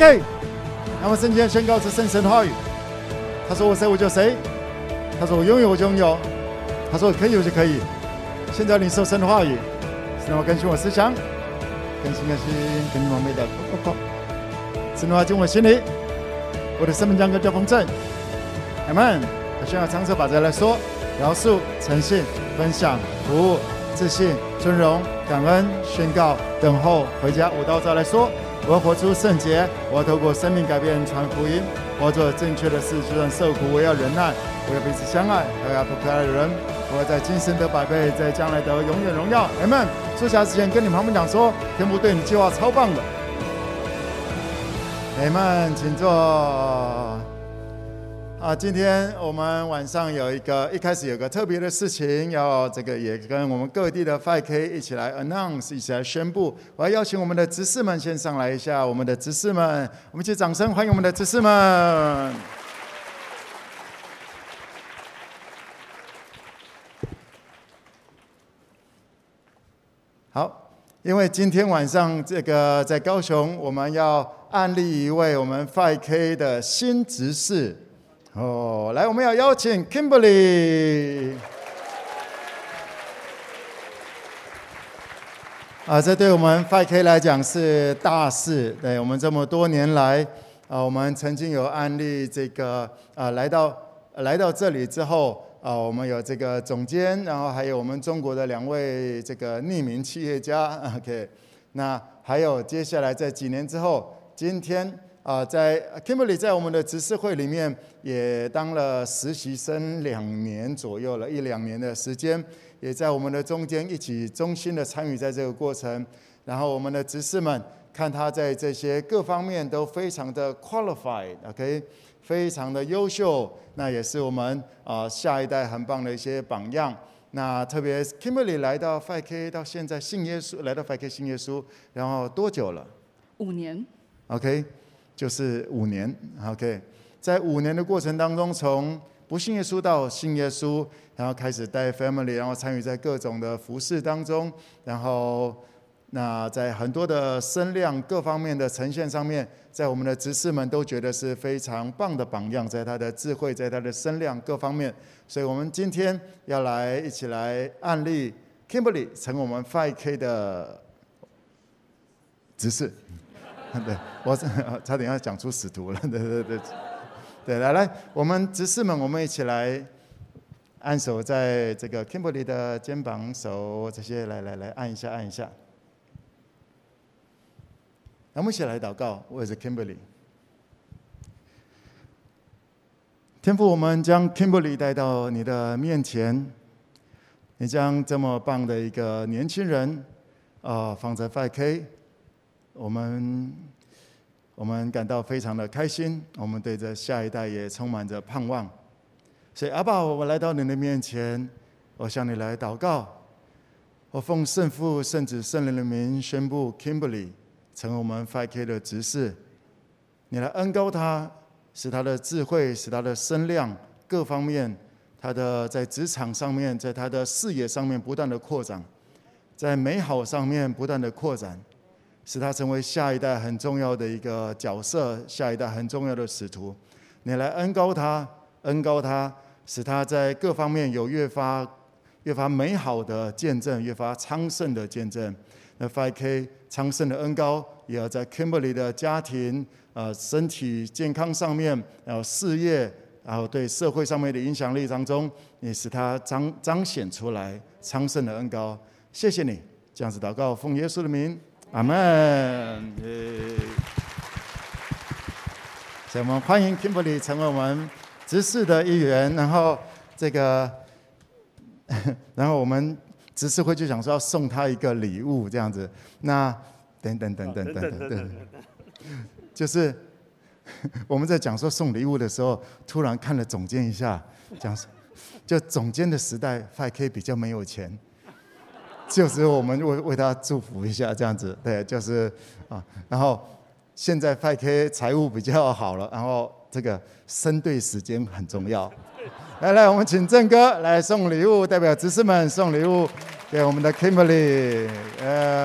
OK，那么圣经宣告是圣神的话语。他说我谁我就谁，他说我拥有我就拥有，他说可以我就可以。现在领受神的话语，让我更新我思想，更新更新，更新完美的。神的话进我心里，我的生命将更加丰盛。阿门。我需要长策把这来说，描述、诚信、分享、服务、自信、尊荣、感恩、宣告、等候、回家。五到这来说，我要活出圣洁，我要透过生命改变传福音，我要做正确的事，就算受苦，我要忍耐，我要彼此相爱，我要不可爱的人，我要在今生得百倍，在将来得永远荣耀。阿门。坐下之前跟你们旁边讲说，天父对你计划超棒的。阿门，请坐。啊，今天我们晚上有一个，一开始有个特别的事情，要这个也跟我们各地的 5K 一起来 announce，一起来宣布。我要邀请我们的执事们先上来一下，我们的执事们，我们一起掌声欢迎我们的执事们。好，因为今天晚上这个在高雄，我们要案例一位我们 5K 的新执事。哦，来，我们要邀请 Kimberly。啊，这对我们 5K 来讲是大事。对我们这么多年来，啊，我们曾经有案例这个啊，来到来到这里之后，啊，我们有这个总监，然后还有我们中国的两位这个匿名企业家。OK，那还有接下来在几年之后，今天。啊，在 Kimberly 在我们的执事会里面也当了实习生两年左右了，一两年的时间，也在我们的中间一起衷心的参与在这个过程。然后我们的执事们看他在这些各方面都非常的 qualified，OK，非常的优秀，那也是我们啊下一代很棒的一些榜样。那特别 Kimberly 来到 5K 到现在信耶稣，来到 5K 信耶稣，然后多久了？五年。OK。就是五年，OK，在五年的过程当中，从不信耶稣到信耶稣，然后开始带 family，然后参与在各种的服事当中，然后那在很多的声量各方面的呈现上面，在我们的执事们都觉得是非常棒的榜样，在他的智慧，在他的声量各方面，所以我们今天要来一起来案例 Kimberly 成我们 5K 的执事。对，我 差点要讲出使徒了。对对对，对，来来，我们执事们，我们一起来按手在这个 Kimberly 的肩膀、手这些，来来来，按一下，按一下。那我们一起来祷告，我也是 Kimberly。天父，我们将 Kimberly 带到你的面前，你将这么棒的一个年轻人啊放在 5K。我们我们感到非常的开心，我们对着下一代也充满着盼望。所以阿爸，我来到你的面前，我向你来祷告。我奉圣父、圣子、圣灵的名宣布，Kimberly 成为我们 5K 的执事。你来恩膏他，使他的智慧，使他的声量各方面，他的在职场上面，在他的视野上面不断的扩展，在美好上面不断的扩展。使他成为下一代很重要的一个角色，下一代很重要的使徒。你来恩高他，恩高他，使他在各方面有越发越发美好的见证，越发昌盛的见证。那 5K 昌盛的恩高，也要在 Kimberly 的家庭、呃身体健康上面，然后事业，然后对社会上面的影响力当中，你使他彰彰显出来昌盛的恩高。谢谢你，这样子祷告，奉耶稣的名。阿门。所以我们欢迎 Kimberly 成为我们执事的一员。然后这个，然后我们执事会就想说要送他一个礼物，这样子。那等等等等等等等，就是 我们在讲说送礼物的时候，突然看了总监一下，讲就总监的时代，FK 比较没有钱。就是我们为为他祝福一下，这样子，对，就是啊，然后现在派 K 财务比较好了，然后这个生对时间很重要。来来，我们请郑哥来送礼物，代表执事们送礼物给我们的 Kimberly。呃，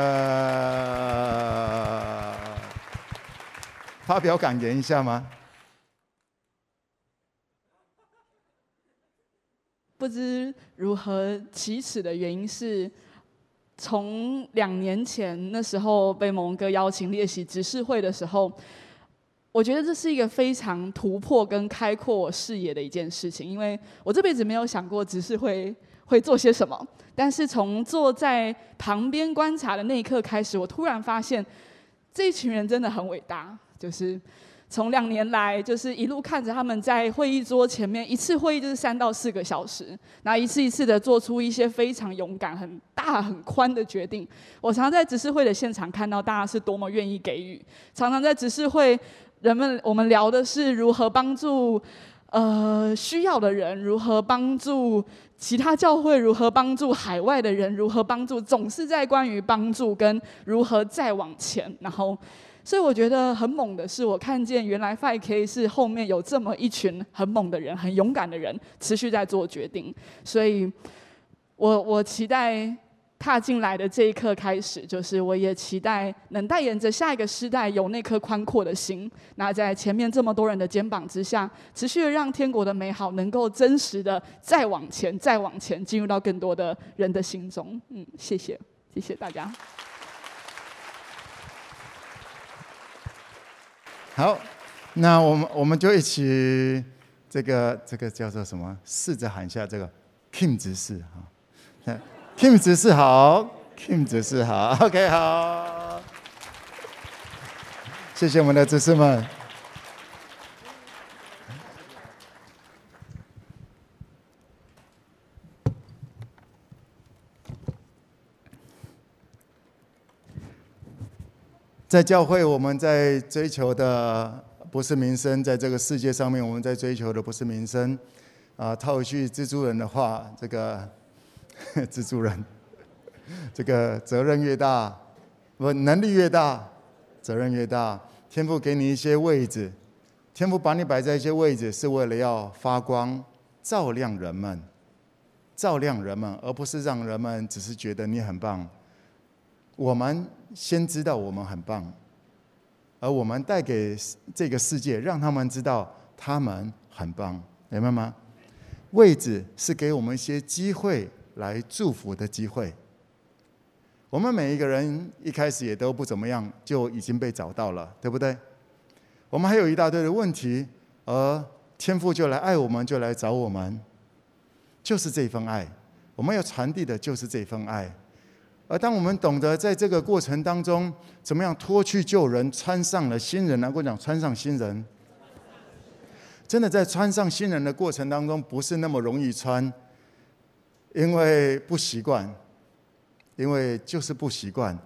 发表感言一下吗？不知如何启齿的原因是，从两年前那时候被蒙哥邀请列席执事会的时候，我觉得这是一个非常突破跟开阔我视野的一件事情，因为我这辈子没有想过执事会会做些什么。但是从坐在旁边观察的那一刻开始，我突然发现这一群人真的很伟大。就是从两年来，就是一路看着他们在会议桌前面，一次会议就是三到四个小时，然后一次一次的做出一些非常勇敢、很大、很宽的决定。我常常在执事会的现场看到大家是多么愿意给予，常常在执事会，人们我们聊的是如何帮助。呃，需要的人如何帮助其他教会？如何帮助海外的人？如何帮助？总是在关于帮助跟如何再往前。然后，所以我觉得很猛的是，我看见原来 Five K 是后面有这么一群很猛的人、很勇敢的人，持续在做决定。所以我我期待。踏进来的这一刻开始，就是我也期待能带领着下一个时代有那颗宽阔的心，那在前面这么多人的肩膀之下，持续的让天国的美好能够真实的再往前、再往前，进入到更多的人的心中。嗯，谢谢，谢谢大家。好，那我们我们就一起这个这个叫做什么？试着喊一下这个 Kim 执事哈。Kim 执事好，Kim 执事好，OK 好，谢谢我们的执事们。在教会，我们在追求的不是名声，在这个世界上面，我们在追求的不是名声。啊，套一句蜘蛛人的话，这个。蜘蛛人，这个责任越大，不能力越大，责任越大。天父给你一些位置，天父把你摆在一些位置，是为了要发光，照亮人们，照亮人们，而不是让人们只是觉得你很棒。我们先知道我们很棒，而我们带给这个世界，让他们知道他们很棒，明白吗？位置是给我们一些机会。来祝福的机会。我们每一个人一开始也都不怎么样，就已经被找到了，对不对？我们还有一大堆的问题，而天父就来爱我们，就来找我们，就是这份爱。我们要传递的就是这份爱。而当我们懂得在这个过程当中，怎么样脱去旧人，穿上了新人，来跟我讲，穿上新人。真的在穿上新人的过程当中，不是那么容易穿。因为不习惯，因为就是不习惯。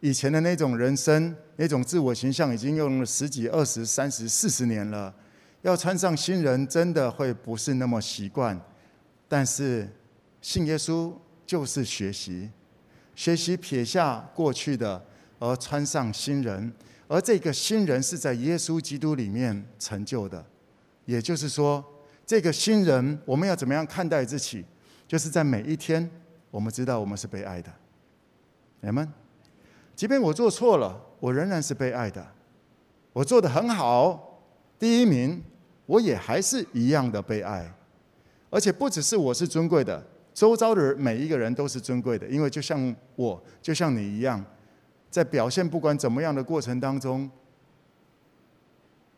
以前的那种人生，那种自我形象，已经用了十几、二十、三十、四十年了。要穿上新人，真的会不是那么习惯。但是信耶稣就是学习，学习撇下过去的，而穿上新人。而这个新人是在耶稣基督里面成就的。也就是说，这个新人，我们要怎么样看待自己？就是在每一天，我们知道我们是被爱的，你们，即便我做错了，我仍然是被爱的。我做的很好，第一名，我也还是一样的被爱。而且不只是我是尊贵的，周遭的人每一个人都是尊贵的，因为就像我，就像你一样，在表现不管怎么样的过程当中，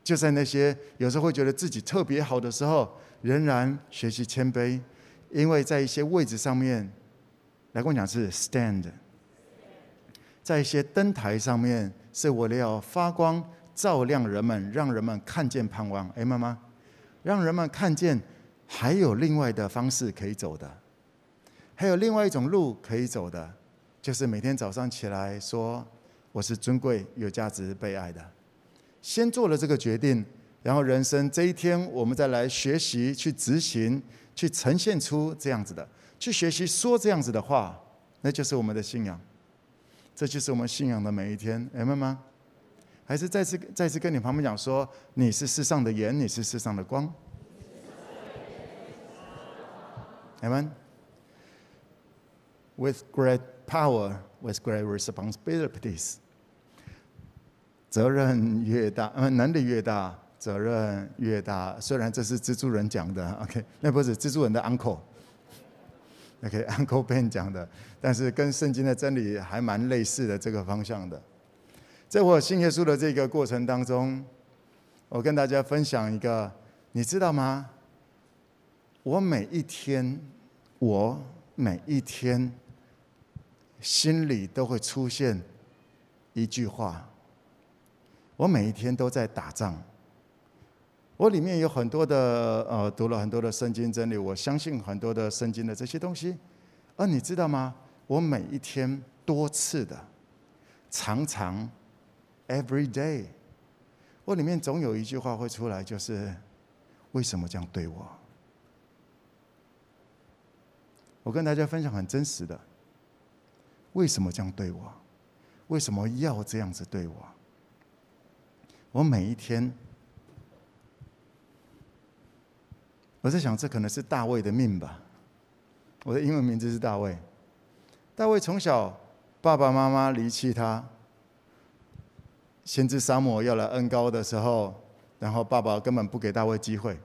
就在那些有时候会觉得自己特别好的时候，仍然学习谦卑。因为在一些位置上面，来跟我讲是 stand，在一些灯台上面，是为了要发光，照亮人们，让人们看见盼望。哎，妈妈，让人们看见还有另外的方式可以走的，还有另外一种路可以走的，就是每天早上起来说我是尊贵、有价值、被爱的。先做了这个决定，然后人生这一天，我们再来学习去执行。去呈现出这样子的，去学习说这样子的话，那就是我们的信仰，这就是我们信仰的每一天，明白吗？还是再次再次跟你旁边讲说，你是世上的盐，你是世上的光，明白？With great power, with great responsibilities。责任越大，呃，能力越大，责任越大。虽然这是蜘蛛人讲的，OK，那不是蜘蛛人的 uncle，OK，Uncle Ben 讲的，但是跟圣经的真理还蛮类似的这个方向的。在我信耶稣的这个过程当中，我跟大家分享一个，你知道吗？我每一天，我每一天心里都会出现一句话。我每一天都在打仗。我里面有很多的呃，读了很多的圣经真理，我相信很多的圣经的这些东西。而你知道吗？我每一天多次的，常常。Every day，我里面总有一句话会出来，就是为什么这样对我？我跟大家分享很真实的，为什么这样对我？为什么要这样子对我？我每一天，我在想，这可能是大卫的命吧。我的英文名字是大卫。大卫从小爸爸妈妈离弃他。先知撒母要来恩膏的时候，然后爸爸根本不给大卫机会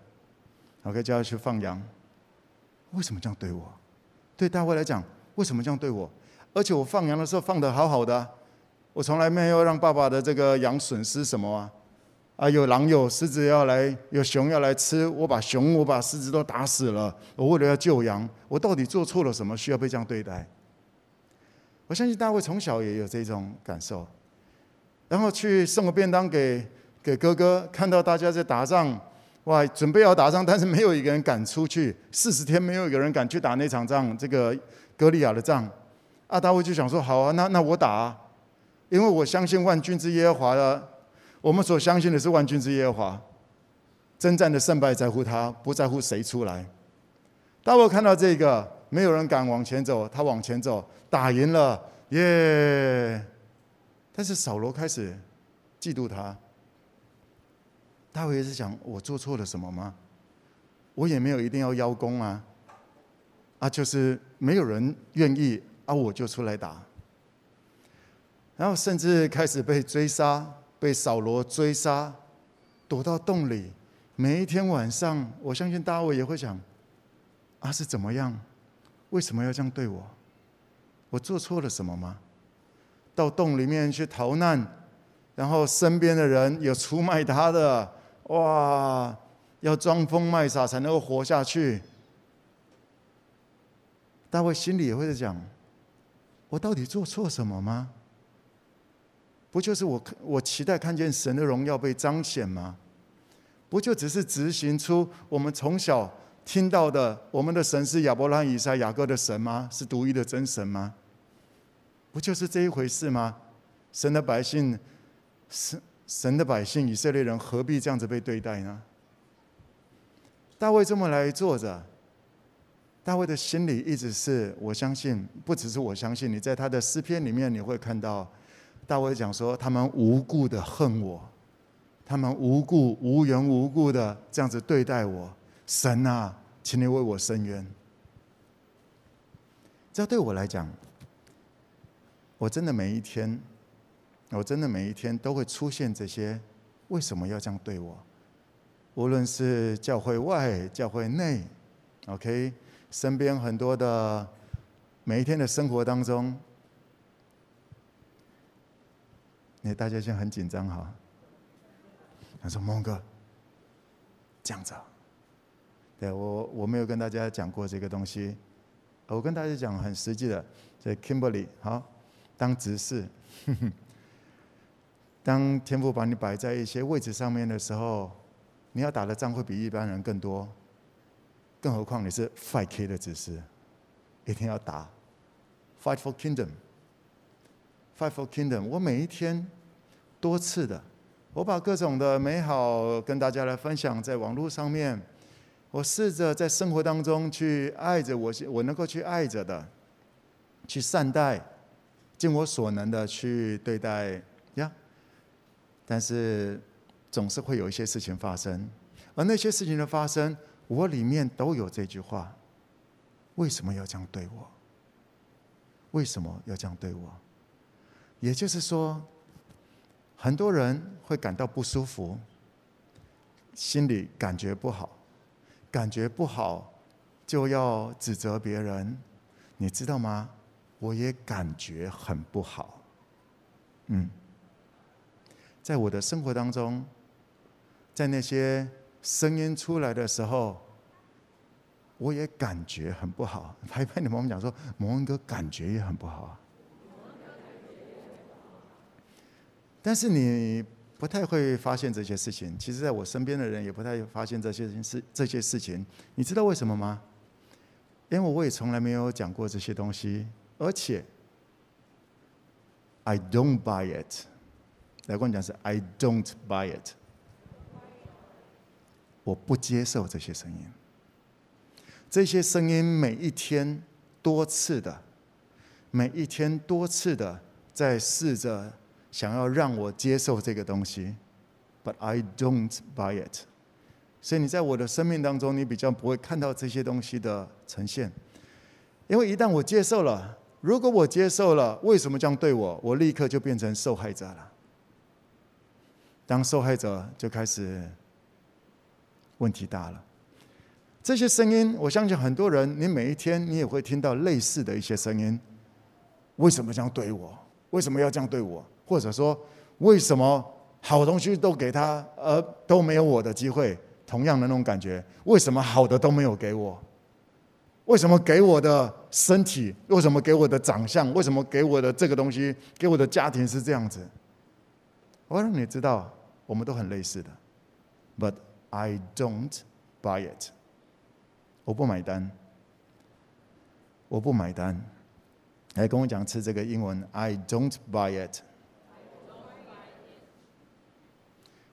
，OK，叫他去放羊。为什么这样对我？对大卫来讲，为什么这样对我？而且我放羊的时候放的好好的，我从来没有让爸爸的这个羊损失什么啊！啊，有狼有狮子要来，有熊要来吃，我把熊我把狮子都打死了。我为了要救羊，我到底做错了什么，需要被这样对待？我相信大卫从小也有这种感受。然后去送个便当给给哥哥，看到大家在打仗，哇，准备要打仗，但是没有一个人敢出去，四十天没有一个人敢去打那场仗，这个歌利亚的仗。阿大卫就想说：好啊，那那我打啊，因为我相信万军之耶和华的，我们所相信的是万军之耶和华，征战的胜败在乎他，不在乎谁出来。大卫看到这个，没有人敢往前走，他往前走，打赢了，耶！但是扫罗开始嫉妒他，大卫也是想：我做错了什么吗？我也没有一定要邀功啊，啊，就是没有人愿意啊，我就出来打。然后甚至开始被追杀，被扫罗追杀，躲到洞里。每一天晚上，我相信大卫也会想：啊，是怎么样？为什么要这样对我？我做错了什么吗？到洞里面去逃难，然后身边的人有出卖他的，哇，要装疯卖傻才能够活下去。大卫心里也会在讲：我到底做错什么吗？不就是我我期待看见神的荣耀被彰显吗？不就只是执行出我们从小听到的，我们的神是亚伯拉罕、以撒、雅各的神吗？是独一的真神吗？不就是这一回事吗？神的百姓，神神的百姓以色列人何必这样子被对待呢？大卫这么来坐着，大卫的心里一直是我相信，不只是我相信，你在他的诗篇里面你会看到，大卫讲说他们无故的恨我，他们无故无缘无故的这样子对待我，神啊，请你为我伸冤。这对我来讲。我真的每一天，我真的每一天都会出现这些，为什么要这样对我？无论是教会外、教会内，OK，身边很多的每一天的生活当中，那大家现在很紧张哈。他说：“孟哥，这样子，对我我没有跟大家讲过这个东西，我跟大家讲很实际的，在 Kimberly 好。”当执事，当天父把你摆在一些位置上面的时候，你要打的仗会比一般人更多。更何况你是 Fight K 的执事，一定要打，Fight for Kingdom，Fight for Kingdom。我每一天多次的，我把各种的美好跟大家来分享在网络上面。我试着在生活当中去爱着我，我能够去爱着的，去善待。尽我所能的去对待呀，但是总是会有一些事情发生，而那些事情的发生，我里面都有这句话：为什么要这样对我？为什么要这样对我？也就是说，很多人会感到不舒服，心里感觉不好，感觉不好就要指责别人，你知道吗？我也感觉很不好，嗯，在我的生活当中，在那些声音出来的时候，我也感觉很不好。拍拍你们，我们讲说，蒙恩哥感觉也很不好啊。但是你不太会发现这些事情。其实，在我身边的人也不太发现这些事这些事情。你知道为什么吗？因为我也从来没有讲过这些东西，而且 I don't buy it。来跟我讲是 I don't buy it。我不接受这些声音。这些声音每一天多次的，每一天多次的在试着。想要让我接受这个东西，but I don't buy it。所以你在我的生命当中，你比较不会看到这些东西的呈现，因为一旦我接受了，如果我接受了，为什么这样对我？我立刻就变成受害者了。当受害者就开始问题大了。这些声音，我相信很多人，你每一天你也会听到类似的一些声音。为什么这样对我？为什么要这样对我？或者说，为什么好东西都给他，而都没有我的机会？同样的那种感觉，为什么好的都没有给我？为什么给我的身体？为什么给我的长相？为什么给我的这个东西？给我的家庭是这样子？我让你知道，我们都很类似的。But I don't buy it。我不买单。我不买单。来跟我讲吃这个英文，I don't buy it。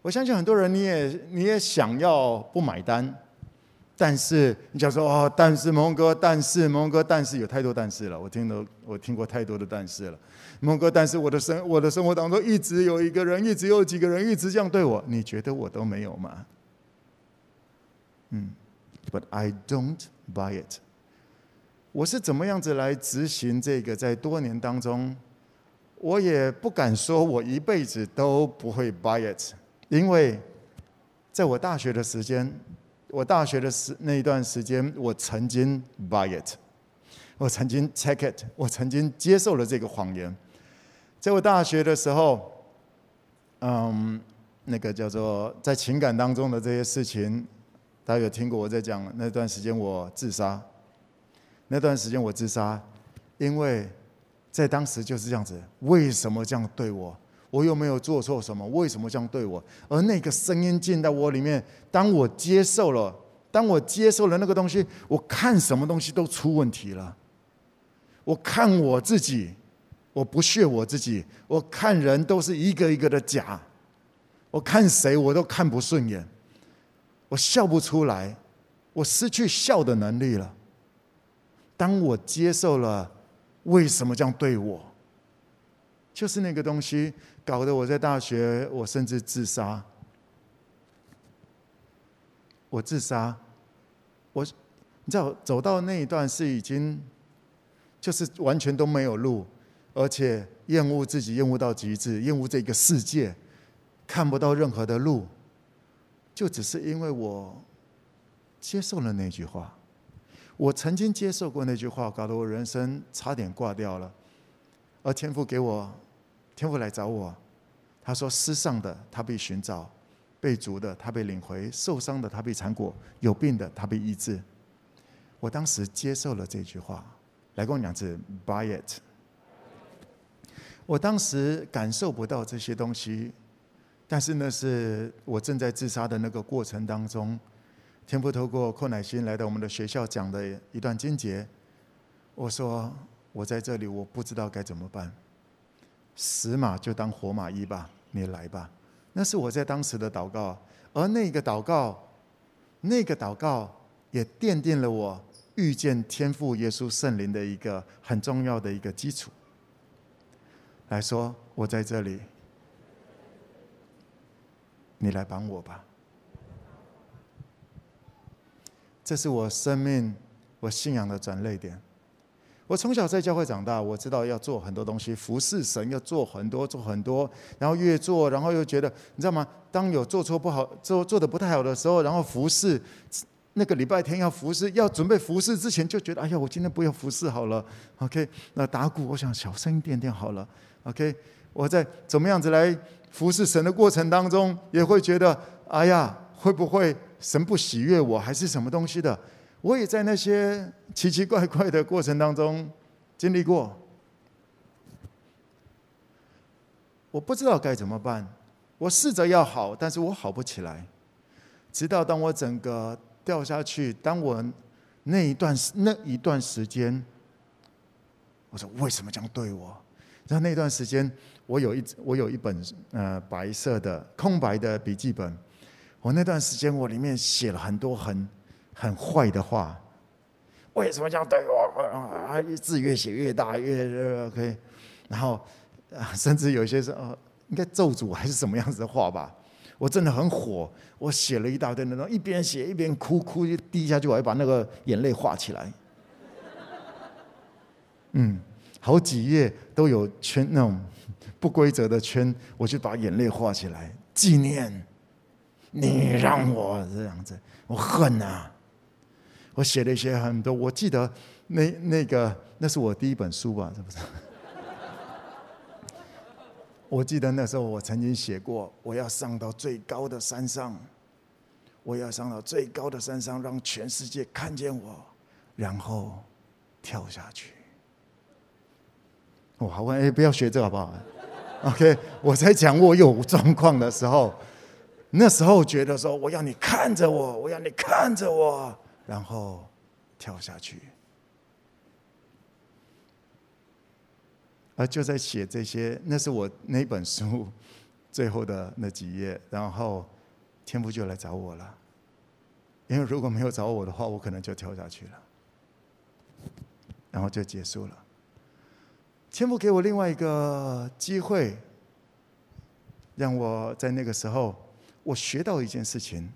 我相信很多人，你也你也想要不买单，但是你想说哦，但是蒙哥，但是蒙哥，但是有太多但是了。我听了，我听过太多的但是了。蒙哥，但是我的生我的生活当中一直有一个人，一直有几个人一直这样对我，你觉得我都没有吗？嗯，But I don't buy it。我是怎么样子来执行这个？在多年当中，我也不敢说我一辈子都不会 buy it。因为在我大学的时间，我大学的时那一段时间，我曾经 buy it，我曾经 take it，我曾经接受了这个谎言。在我大学的时候，嗯，那个叫做在情感当中的这些事情，大家有听过我在讲那段时间我自杀，那段时间我自杀，因为在当时就是这样子，为什么这样对我？我又没有做错什么，为什么这样对我？而那个声音进到我里面，当我接受了，当我接受了那个东西，我看什么东西都出问题了。我看我自己，我不屑我自己；我看人都是一个一个的假；我看谁我都看不顺眼；我笑不出来，我失去笑的能力了。当我接受了，为什么这样对我？就是那个东西。搞得我在大学，我甚至自杀。我自杀，我你知道走到那一段是已经，就是完全都没有路，而且厌恶自己，厌恶到极致，厌恶这个世界，看不到任何的路，就只是因为我接受了那句话。我曾经接受过那句话，搞得我人生差点挂掉了，而天父给我。天父来找我，他说：“失丧的他被寻找，被逐的他被领回，受伤的他被缠裹，有病的他被医治。”我当时接受了这句话，来跟我讲是 “buy it”。我当时感受不到这些东西，但是那是我正在自杀的那个过程当中，天父透过寇乃馨来到我们的学校讲的一段经节。我说：“我在这里，我不知道该怎么办。”死马就当活马医吧，你来吧。那是我在当时的祷告，而那个祷告，那个祷告也奠定了我遇见天父耶稣圣灵的一个很重要的一个基础。来说，我在这里，你来帮我吧。这是我生命、我信仰的转捩点。我从小在教会长大，我知道要做很多东西，服侍神要做很多，做很多，然后越做，然后又觉得，你知道吗？当有做错不好，做做的不太好的时候，然后服侍，那个礼拜天要服侍，要准备服侍之前，就觉得，哎呀，我今天不要服侍好了，OK？那打鼓，我想小声一点点好了，OK？我在怎么样子来服侍神的过程当中，也会觉得，哎呀，会不会神不喜悦我，还是什么东西的？我也在那些奇奇怪怪的过程当中经历过，我不知道该怎么办。我试着要好，但是我好不起来。直到当我整个掉下去，当我那一段那一段时间，我说为什么这样对我？然后那段时间，我有一我有一本呃白色的空白的笔记本，我那段时间我里面写了很多很。很坏的话，为什么这样对我？啊，字越写越大，越越 OK，然后啊，甚至有些是哦，应该咒诅还是什么样子的话吧？我真的很火，我写了一大堆那种，一边写一边哭，哭就滴下去，我还把那个眼泪画起来。嗯，好几页都有圈那种不规则的圈，我就把眼泪画起来纪念你，让我这样子，我恨啊！我写了一些很多，我记得那那个那是我第一本书吧，是不是？我记得那时候我曾经写过，我要上到最高的山上，我要上到最高的山上，让全世界看见我，然后跳下去。我还问，哎，不要学这个好不好？OK，我在讲我有状况的时候，那时候觉得说，我要你看着我，我要你看着我。然后跳下去，而就在写这些，那是我那本书最后的那几页。然后天父就来找我了，因为如果没有找我的话，我可能就跳下去了，然后就结束了。天父给我另外一个机会，让我在那个时候，我学到一件事情，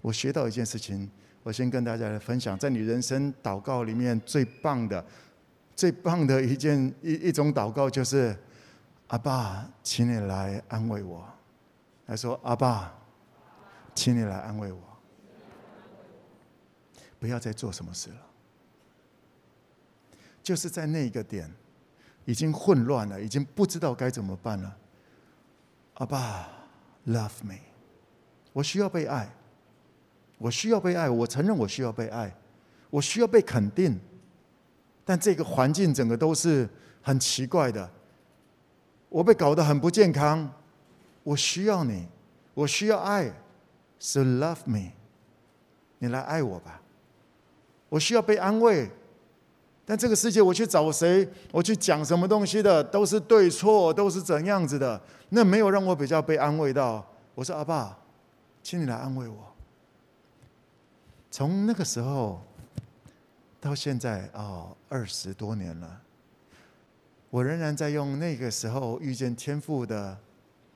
我学到一件事情。我先跟大家来分享，在你人生祷告里面最棒的、最棒的一件一一种祷告，就是阿爸，请你来安慰我。他说：“阿爸，请你来安慰我，不要再做什么事了。”就是在那个点，已经混乱了，已经不知道该怎么办了。阿爸，Love me，我需要被爱。我需要被爱，我承认我需要被爱，我需要被肯定，但这个环境整个都是很奇怪的，我被搞得很不健康。我需要你，我需要爱，So love me，你来爱我吧。我需要被安慰，但这个世界我去找谁，我去讲什么东西的，都是对错，都是怎样子的，那没有让我比较被安慰到。我说阿爸，请你来安慰我。从那个时候到现在哦，二十多年了，我仍然在用那个时候遇见天赋的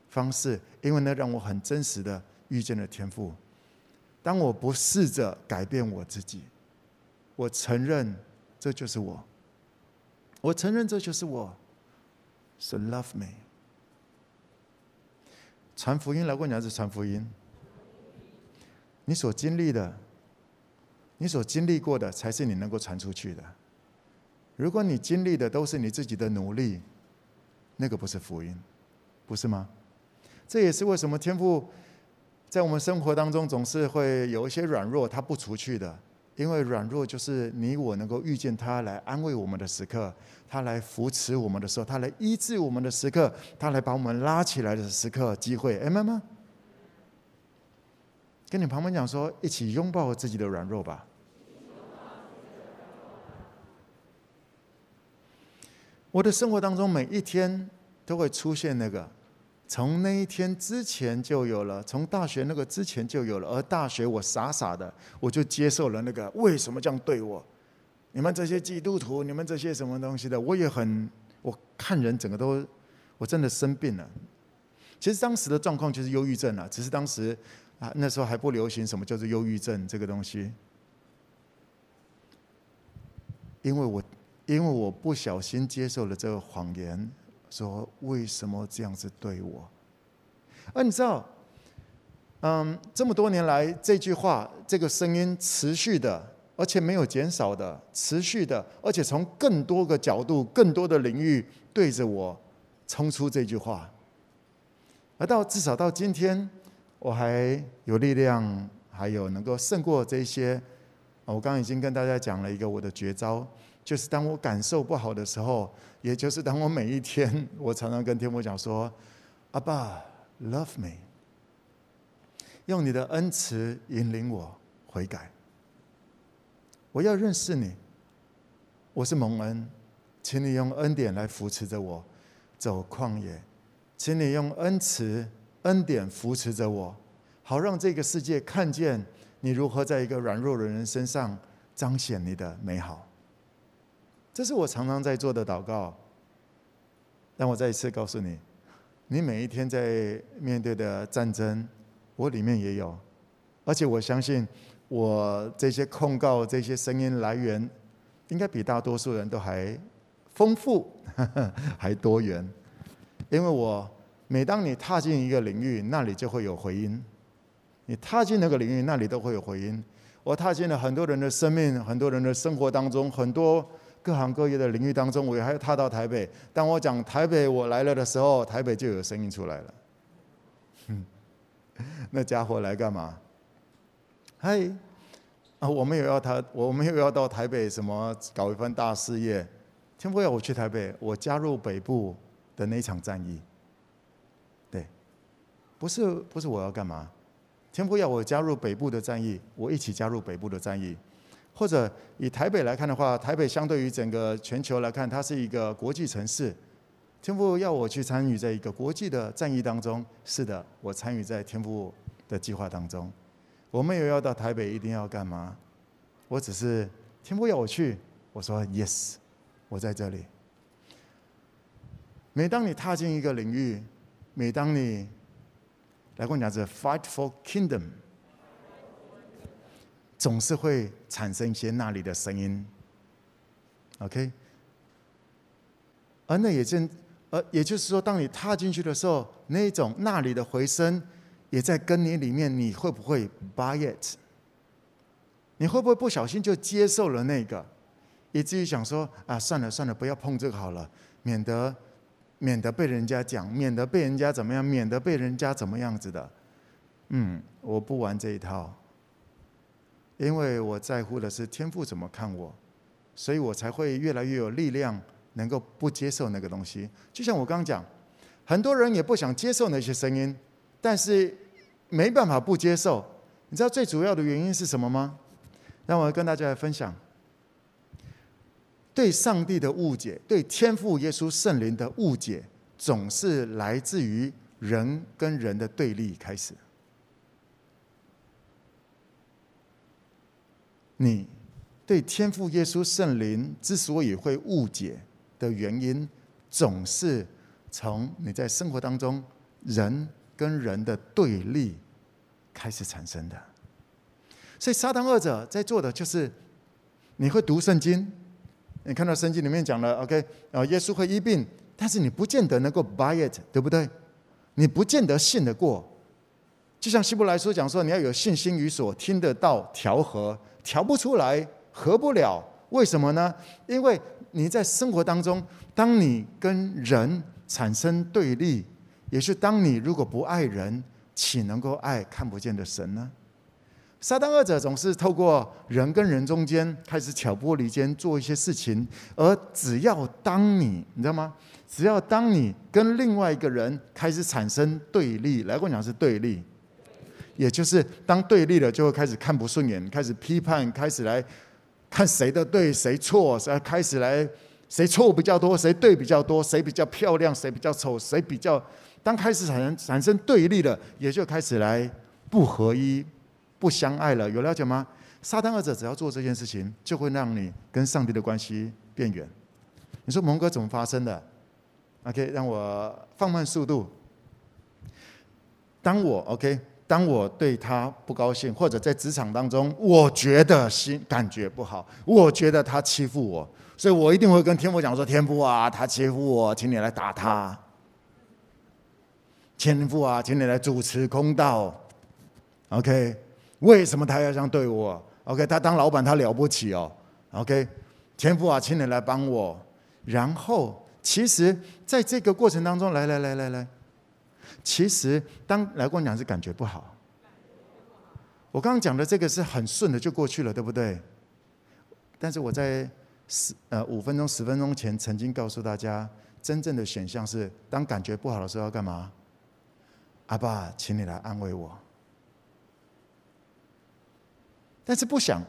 方式，因为那让我很真实的遇见了天赋。当我不试着改变我自己，我承认这就是我，我承认这就是我，So love me。传福音来问你还是传福音？你所经历的。你所经历过的，才是你能够传出去的。如果你经历的都是你自己的努力，那个不是福音，不是吗？这也是为什么天赋在我们生活当中总是会有一些软弱，他不除去的。因为软弱就是你我能够遇见他来安慰我们的时刻，他来扶持我们的时候，他来医治我们的时刻，他来把我们拉起来的时刻机会。阿们吗？跟你旁边讲说，一起拥抱自己的软弱吧。我的生活当中每一天都会出现那个，从那一天之前就有了，从大学那个之前就有了。而大学我傻傻的，我就接受了那个为什么这样对我？你们这些基督徒，你们这些什么东西的？我也很，我看人整个都，我真的生病了。其实当时的状况就是忧郁症啊，只是当时啊那时候还不流行什么叫做忧郁症这个东西，因为我。因为我不小心接受了这个谎言，说为什么这样子对我？而你知道，嗯，这么多年来，这句话这个声音持续的，而且没有减少的，持续的，而且从更多个角度、更多的领域对着我冲出这句话。而到至少到今天，我还有力量，还有能够胜过这些。我刚刚已经跟大家讲了一个我的绝招，就是当我感受不好的时候，也就是当我每一天，我常常跟天父讲说：“阿爸，love me，用你的恩慈引领我悔改。我要认识你，我是蒙恩，请你用恩典来扶持着我走旷野，请你用恩慈、恩典扶持着我，好让这个世界看见。”你如何在一个软弱的人身上彰显你的美好？这是我常常在做的祷告。但我再一次告诉你，你每一天在面对的战争，我里面也有。而且我相信，我这些控告、这些声音来源，应该比大多数人都还丰富，还多元。因为我每当你踏进一个领域，那里就会有回音。你踏进那个领域，那里都会有回音。我踏进了很多人的生命、很多人的生活当中，很多各行各业的领域当中，我也还踏到台北。当我讲台北我来了的时候，台北就有声音出来了。哼，那家伙来干嘛？嗨，啊，我们也要他，我们又要到台北什么搞一番大事业。天父要我去台北，我加入北部的那场战役。对，不是不是我要干嘛？天父要我加入北部的战役，我一起加入北部的战役。或者以台北来看的话，台北相对于整个全球来看，它是一个国际城市。天父要我去参与在一个国际的战役当中，是的，我参与在天父的计划当中。我没有要到台北一定要干嘛，我只是天父要我去，我说 yes，我在这里。每当你踏进一个领域，每当你来跟我讲，这 fight for kingdom，总是会产生一些那里的声音，OK？而那也正，呃，也就是说，当你踏进去的时候，那种那里的回声，也在跟你里面，你会不会 buy it？你会不会不小心就接受了那个，以至于想说啊，算了算了，不要碰这个好了，免得。免得被人家讲，免得被人家怎么样，免得被人家怎么样子的。嗯，我不玩这一套，因为我在乎的是天父怎么看我，所以我才会越来越有力量，能够不接受那个东西。就像我刚刚讲，很多人也不想接受那些声音，但是没办法不接受。你知道最主要的原因是什么吗？让我跟大家来分享。对上帝的误解，对天父耶稣圣灵的误解，总是来自于人跟人的对立开始。你对天父耶稣圣灵之所以会误解的原因，总是从你在生活当中人跟人的对立开始产生的。所以撒旦二者在做的就是，你会读圣经。你看到圣经里面讲了，OK，啊，耶稣会医病，但是你不见得能够 buy it，对不对？你不见得信得过。就像希伯来书讲说，你要有信心与所听得到调和，调不出来，合不了。为什么呢？因为你在生活当中，当你跟人产生对立，也是当你如果不爱人，岂能够爱看不见的神呢？撒旦二者总是透过人跟人中间开始挑拨离间，做一些事情。而只要当你，你知道吗？只要当你跟另外一个人开始产生对立，来跟我讲是对立，也就是当对立了，就会开始看不顺眼，开始批判，开始来看谁的对谁错，开始来谁错比较多，谁对比较多，谁比较漂亮，谁比较丑，谁比较……当开始产生产生对立了，也就开始来不合一。不相爱了，有了解吗？撒旦二者只要做这件事情，就会让你跟上帝的关系变远。你说蒙哥怎么发生的？OK，让我放慢速度。当我 OK，当我对他不高兴，或者在职场当中，我觉得心感觉不好，我觉得他欺负我，所以我一定会跟天父讲说：“天父啊，他欺负我，请你来打他。天父啊，请你来主持公道。” OK，为什么他要这样对我？OK，他当老板他了不起哦。OK，天父啊，请你来帮我。然后，其实在这个过程当中，来来来来来。其实，当来跟我讲是感觉不好，我刚刚讲的这个是很顺的就过去了，对不对？但是我在十呃五分钟、十分钟前曾经告诉大家，真正的选项是，当感觉不好的时候要干嘛？阿爸，请你来安慰我。但是不想，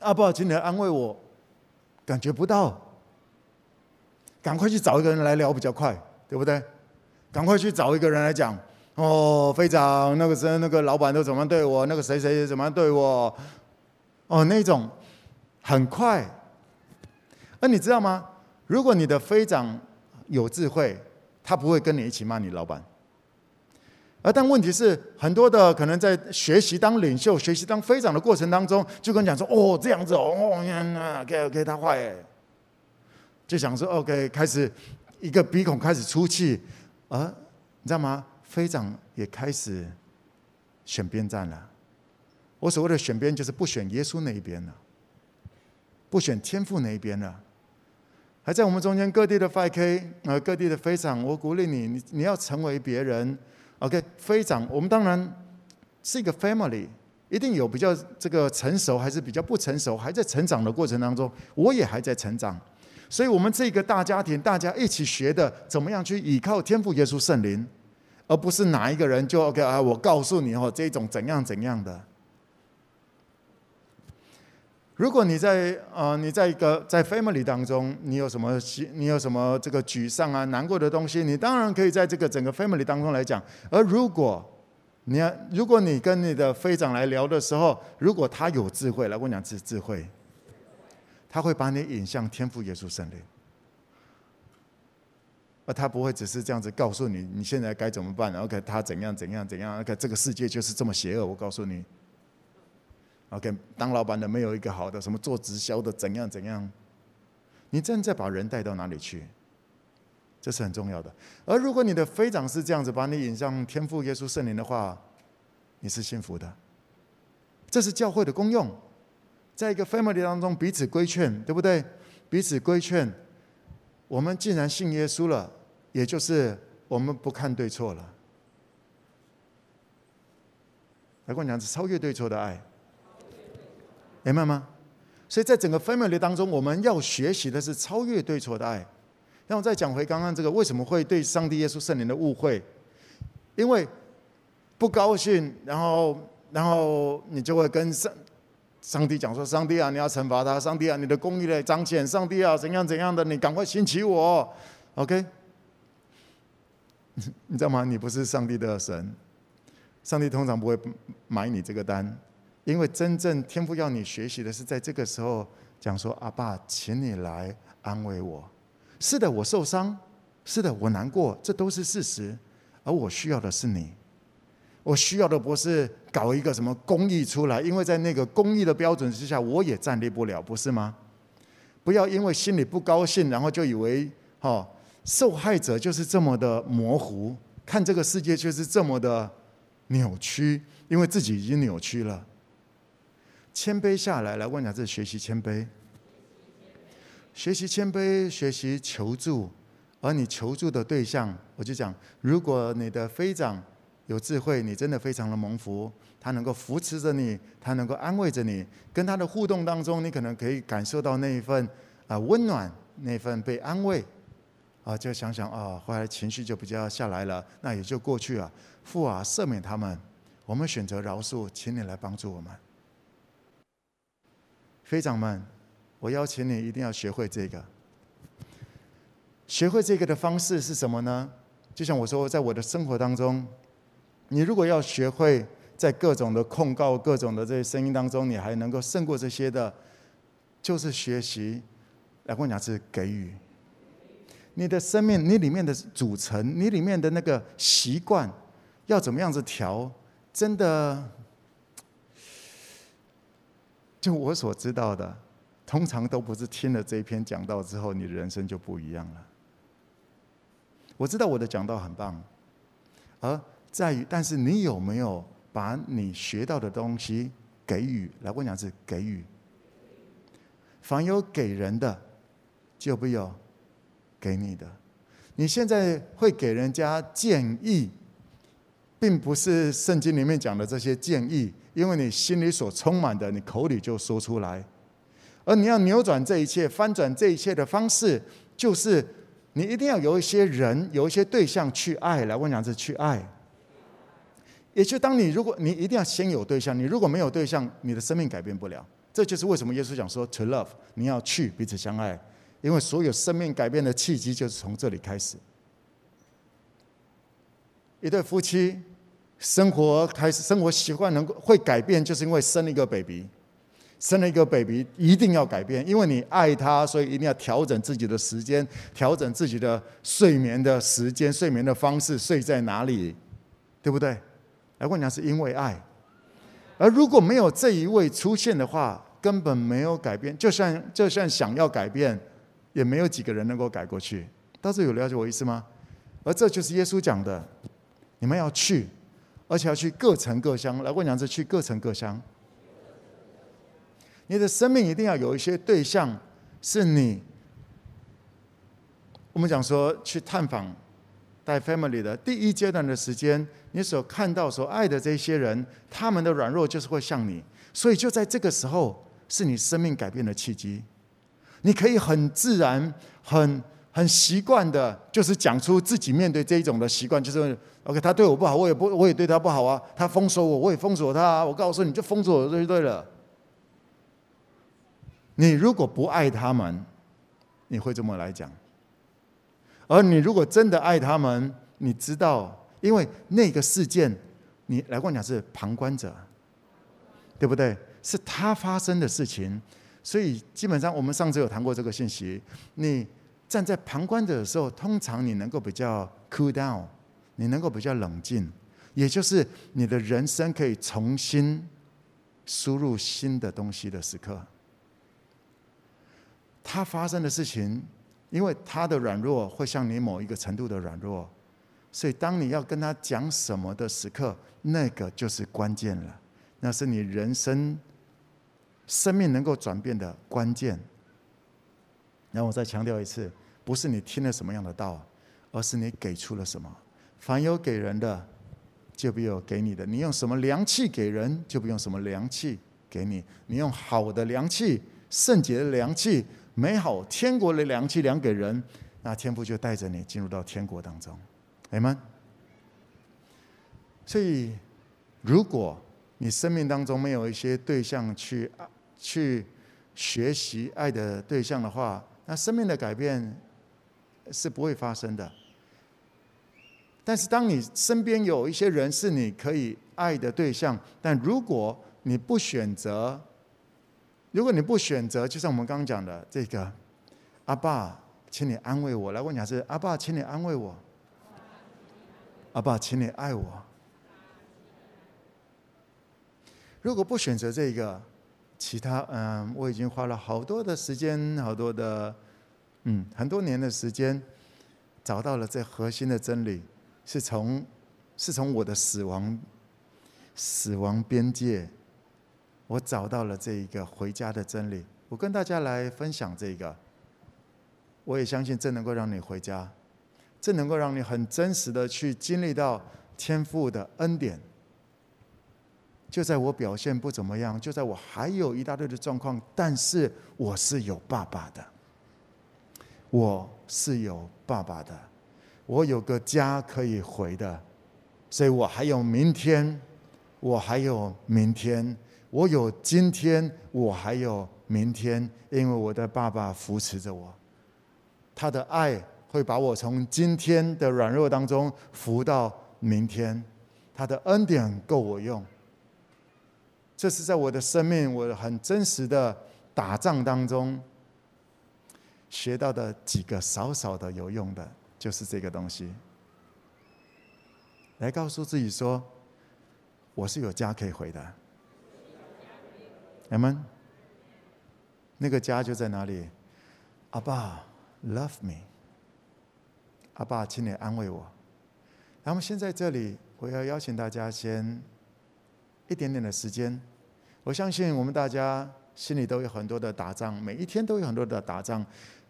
阿爸，请你来安慰我，感觉不到，赶快去找一个人来聊比较快，对不对？赶快去找一个人来讲哦，非常那个谁，那个老板都怎么对我，那个谁谁怎么对我，哦，那种很快。而你知道吗？如果你的非长有智慧，他不会跟你一起骂你老板。而但问题是，很多的可能在学习当领袖、学习当非长的过程当中，就跟你讲说哦这样子哦，哦呀，OK OK，他坏，就想说 OK，开始一个鼻孔开始出气。而你知道吗？飞长也开始选边站了。我所谓的选边，就是不选耶稣那一边了，不选天父那一边了。还在我们中间各地的 5K 呃，各地的非长，我鼓励你，你你要成为别人。OK，非长，我们当然是一个 family，一定有比较这个成熟，还是比较不成熟，还在成长的过程当中，我也还在成长。所以，我们这个大家庭，大家一起学的，怎么样去依靠天赋耶稣圣灵，而不是哪一个人就 OK 啊？我告诉你哦，这种怎样怎样的。如果你在呃，你在一个在 family 当中，你有什么你有什么这个沮丧啊、难过的东西，你当然可以在这个整个 family 当中来讲。而如果你要，如果你跟你的非长来聊的时候，如果他有智慧，来跟我讲智智慧。他会把你引向天赋耶稣圣灵，而他不会只是这样子告诉你你现在该怎么办。OK，他怎样怎样怎样。OK，这个世界就是这么邪恶。我告诉你，OK，当老板的没有一个好的，什么做直销的怎样怎样。你正在把人带到哪里去？这是很重要的。而如果你的非长是这样子把你引向天赋耶稣圣灵的话，你是幸福的。这是教会的功用。在一个 family 当中，彼此规劝，对不对？彼此规劝。我们既然信耶稣了，也就是我们不看对错了。来跟我讲，是超越对错的爱，明白吗？所以在整个 family 当中，我们要学习的是超越对错的爱。那我再讲回刚刚这个，为什么会对上帝耶稣圣灵的误会？因为不高兴，然后然后你就会跟上。上帝讲说：“上帝啊，你要惩罚他！上帝啊，你的公义来彰显！上帝啊，怎样怎样的？你赶快兴起我，OK？你知道吗？你不是上帝的神，上帝通常不会买你这个单，因为真正天父要你学习的是在这个时候讲说：阿爸，请你来安慰我。是的，我受伤；是的，我难过，这都是事实。而我需要的是你。”我需要的不是搞一个什么公益出来，因为在那个公益的标准之下，我也站立不了，不是吗？不要因为心里不高兴，然后就以为哦，受害者就是这么的模糊，看这个世界就是这么的扭曲，因为自己已经扭曲了。谦卑下来，来问一下，这是学习谦卑，学习谦卑，学习求助，而你求助的对象，我就讲，如果你的飞长。有智慧，你真的非常的蒙福。他能够扶持着你，他能够安慰着你。跟他的互动当中，你可能可以感受到那一份啊温暖，那份被安慰。啊，就想想啊，后来情绪就比较下来了，那也就过去了。父啊，赦免他们，我们选择饶恕，请你来帮助我们。非长们，我邀请你一定要学会这个。学会这个的方式是什么呢？就像我说，在我的生活当中。你如果要学会在各种的控告、各种的这些声音当中，你还能够胜过这些的，就是学习。来跟我讲是给予。你的生命，你里面的组成，你里面的那个习惯，要怎么样子调，真的，就我所知道的，通常都不是听了这一篇讲道之后，你的人生就不一样了。我知道我的讲道很棒，而在于，但是你有没有把你学到的东西给予？来，我讲是给予。凡有给人的，就不有给你的。你现在会给人家建议，并不是圣经里面讲的这些建议，因为你心里所充满的，你口里就说出来。而你要扭转这一切、翻转这一切的方式，就是你一定要有一些人、有一些对象去爱。来，我讲是去爱。也就当你如果你一定要先有对象，你如果没有对象，你的生命改变不了。这就是为什么耶稣讲说 “to love”，你要去彼此相爱。因为所有生命改变的契机就是从这里开始。一对夫妻生活开始，生活习惯能够会改变，就是因为生了一个 baby，生了一个 baby 一定要改变，因为你爱他，所以一定要调整自己的时间，调整自己的睡眠的时间、睡眠的方式，睡在哪里，对不对？来问讲是因为爱，而如果没有这一位出现的话，根本没有改变，就算就算想要改变。也没有几个人能够改过去，大家有了解我意思吗？而这就是耶稣讲的，你们要去，而且要去各城各乡。来，我讲是去各城各乡。你的生命一定要有一些对象，是你。我们讲说去探访带 family 的第一阶段的时间，你所看到、所爱的这些人，他们的软弱就是会像你，所以就在这个时候，是你生命改变的契机。你可以很自然、很很习惯的，就是讲出自己面对这一种的习惯，就是 OK，他对我不好，我也不，我也对他不好啊。他封锁我，我也封锁他啊。我告诉你，就封锁我就对了。你如果不爱他们，你会这么来讲；而你如果真的爱他们，你知道，因为那个事件，你来跟我讲是旁观者，对不对？是他发生的事情。所以基本上，我们上次有谈过这个信息。你站在旁观者的时候，通常你能够比较 cool down，你能够比较冷静，也就是你的人生可以重新输入新的东西的时刻。他发生的事情，因为他的软弱会像你某一个程度的软弱，所以当你要跟他讲什么的时刻，那个就是关键了，那是你人生。生命能够转变的关键。然后我再强调一次，不是你听了什么样的道，而是你给出了什么。凡有给人的，就必有给你的。你用什么良器给人，就不用什么良器给你。你用好的良器、圣洁的良器、美好天国的良气量给人，那天父就带着你进入到天国当中。阿们。所以，如果你生命当中没有一些对象去去学习爱的对象的话，那生命的改变是不会发生的。但是，当你身边有一些人是你可以爱的对象，但如果你不选择，如果你不选择，就像我们刚刚讲的这个，阿爸，请你安慰我。来问你，是阿爸，请你安慰我。阿爸，请你爱我。如果不选择这个。其他嗯，我已经花了好多的时间，好多的嗯，很多年的时间，找到了这核心的真理，是从是从我的死亡死亡边界，我找到了这一个回家的真理。我跟大家来分享这个，我也相信这能够让你回家，这能够让你很真实的去经历到天父的恩典。就在我表现不怎么样，就在我还有一大堆的状况，但是我是有爸爸的，我是有爸爸的，我有个家可以回的，所以我还有明天，我还有明天，我有今天，我还有明天，因为我的爸爸扶持着我，他的爱会把我从今天的软弱当中扶到明天，他的恩典够我用。这是在我的生命，我很真实的打仗当中学到的几个少少的有用的，就是这个东西。来告诉自己说，我是有家可以回的。阿门。那个家就在哪里？阿爸，love me。阿爸，请你安慰我。那么现在这里，我要邀请大家先一点点的时间。我相信我们大家心里都有很多的打仗，每一天都有很多的打仗。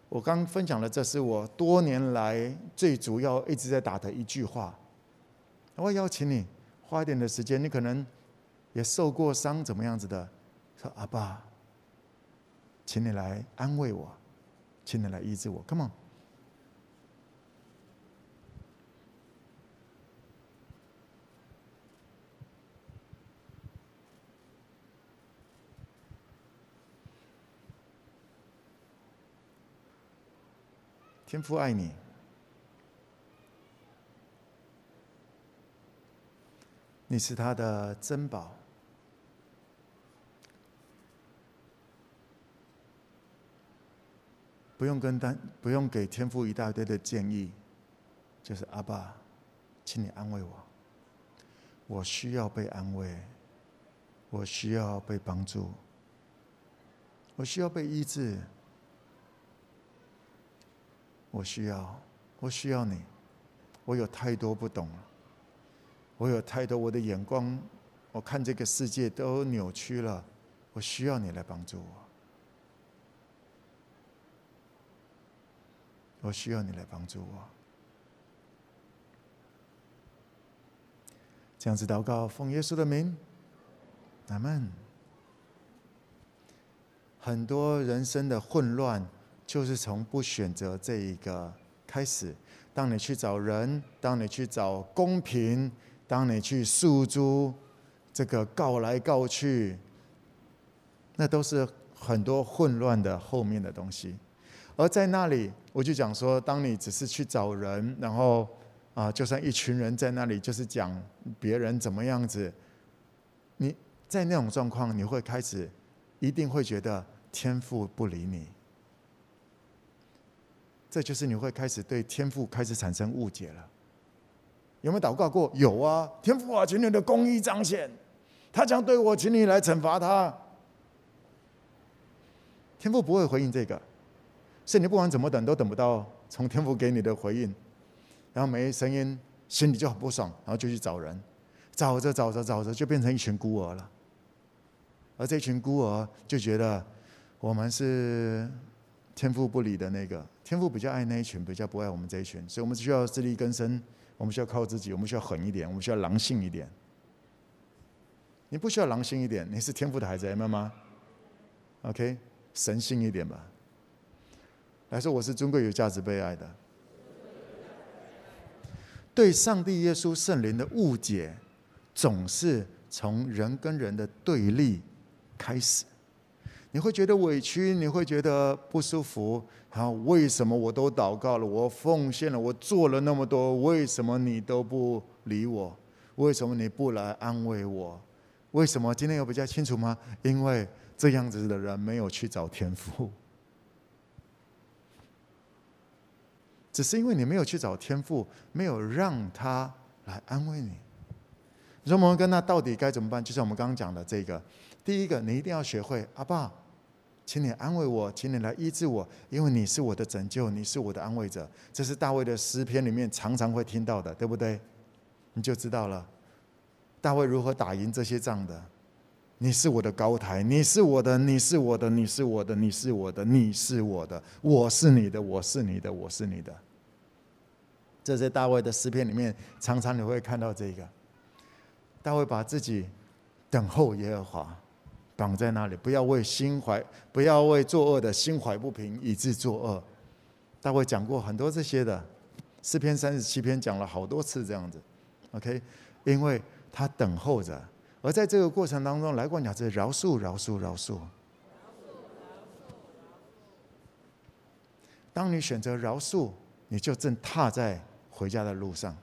我刚分享的，这是我多年来最主要一直在打的一句话。我邀请你花一点的时间，你可能也受过伤，怎么样子的？说阿爸，请你来安慰我，请你来医治我，Come on。天父爱你，你是他的珍宝，不用跟单，不用给天父一大堆的建议，就是阿爸，请你安慰我，我需要被安慰，我需要被帮助，我需要被医治。我需要，我需要你。我有太多不懂了，我有太多我的眼光，我看这个世界都扭曲了。我需要你来帮助我。我需要你来帮助我。这样子祷告，奉耶稣的名，阿门。很多人生的混乱。就是从不选择这一个开始。当你去找人，当你去找公平，当你去诉诸这个告来告去，那都是很多混乱的后面的东西。而在那里，我就讲说，当你只是去找人，然后啊，就算一群人在那里，就是讲别人怎么样子，你在那种状况，你会开始一定会觉得天赋不理你。这就是你会开始对天赋开始产生误解了。有没有祷告过？有啊，天赋啊，请你的公义彰显，他将对我，请你来惩罚他。天赋不会回应这个，是你不管怎么等都等不到从天父给你的回应，然后没声音，心里就很不爽，然后就去找人，找着找着找着就变成一群孤儿了，而这群孤儿就觉得我们是。天父不理的那个，天父比较爱那一群，比较不爱我们这一群，所以我们需要自力更生，我们需要靠自己，我们需要狠一点，我们需要狼性一点。你不需要狼性一点，你是天父的孩子，妈妈，OK，神性一点吧。来说，我是尊贵有价值被爱的。对上帝、耶稣、圣灵的误解，总是从人跟人的对立开始。你会觉得委屈，你会觉得不舒服。好，为什么我都祷告了，我奉献了，我做了那么多，为什么你都不理我？为什么你不来安慰我？为什么今天有比较清楚吗？因为这样子的人没有去找天父，只是因为你没有去找天父，没有让他来安慰你。你说摩根，那到底该怎么办？就像我们刚刚讲的这个。第一个，你一定要学会，阿爸，请你安慰我，请你来医治我，因为你是我的拯救，你是我的安慰者。这是大卫的诗篇里面常常会听到的，对不对？你就知道了，大卫如何打赢这些仗的。你是我的高台，你是我的，你是我的，你是我的，你是我的，你是我的，我是你的，我是你的，我是你的。这些大卫的诗篇里面，常常你会看到这个。大卫把自己等候耶和华。绑在那里，不要为心怀，不要为作恶的心怀不平，以致作恶。大卫讲过很多这些的，诗篇三十七篇讲了好多次这样子。OK，因为他等候着，而在这个过程当中，来过两次饶恕，饶恕，饶恕。当你选择饶恕，你就正踏在回家的路上。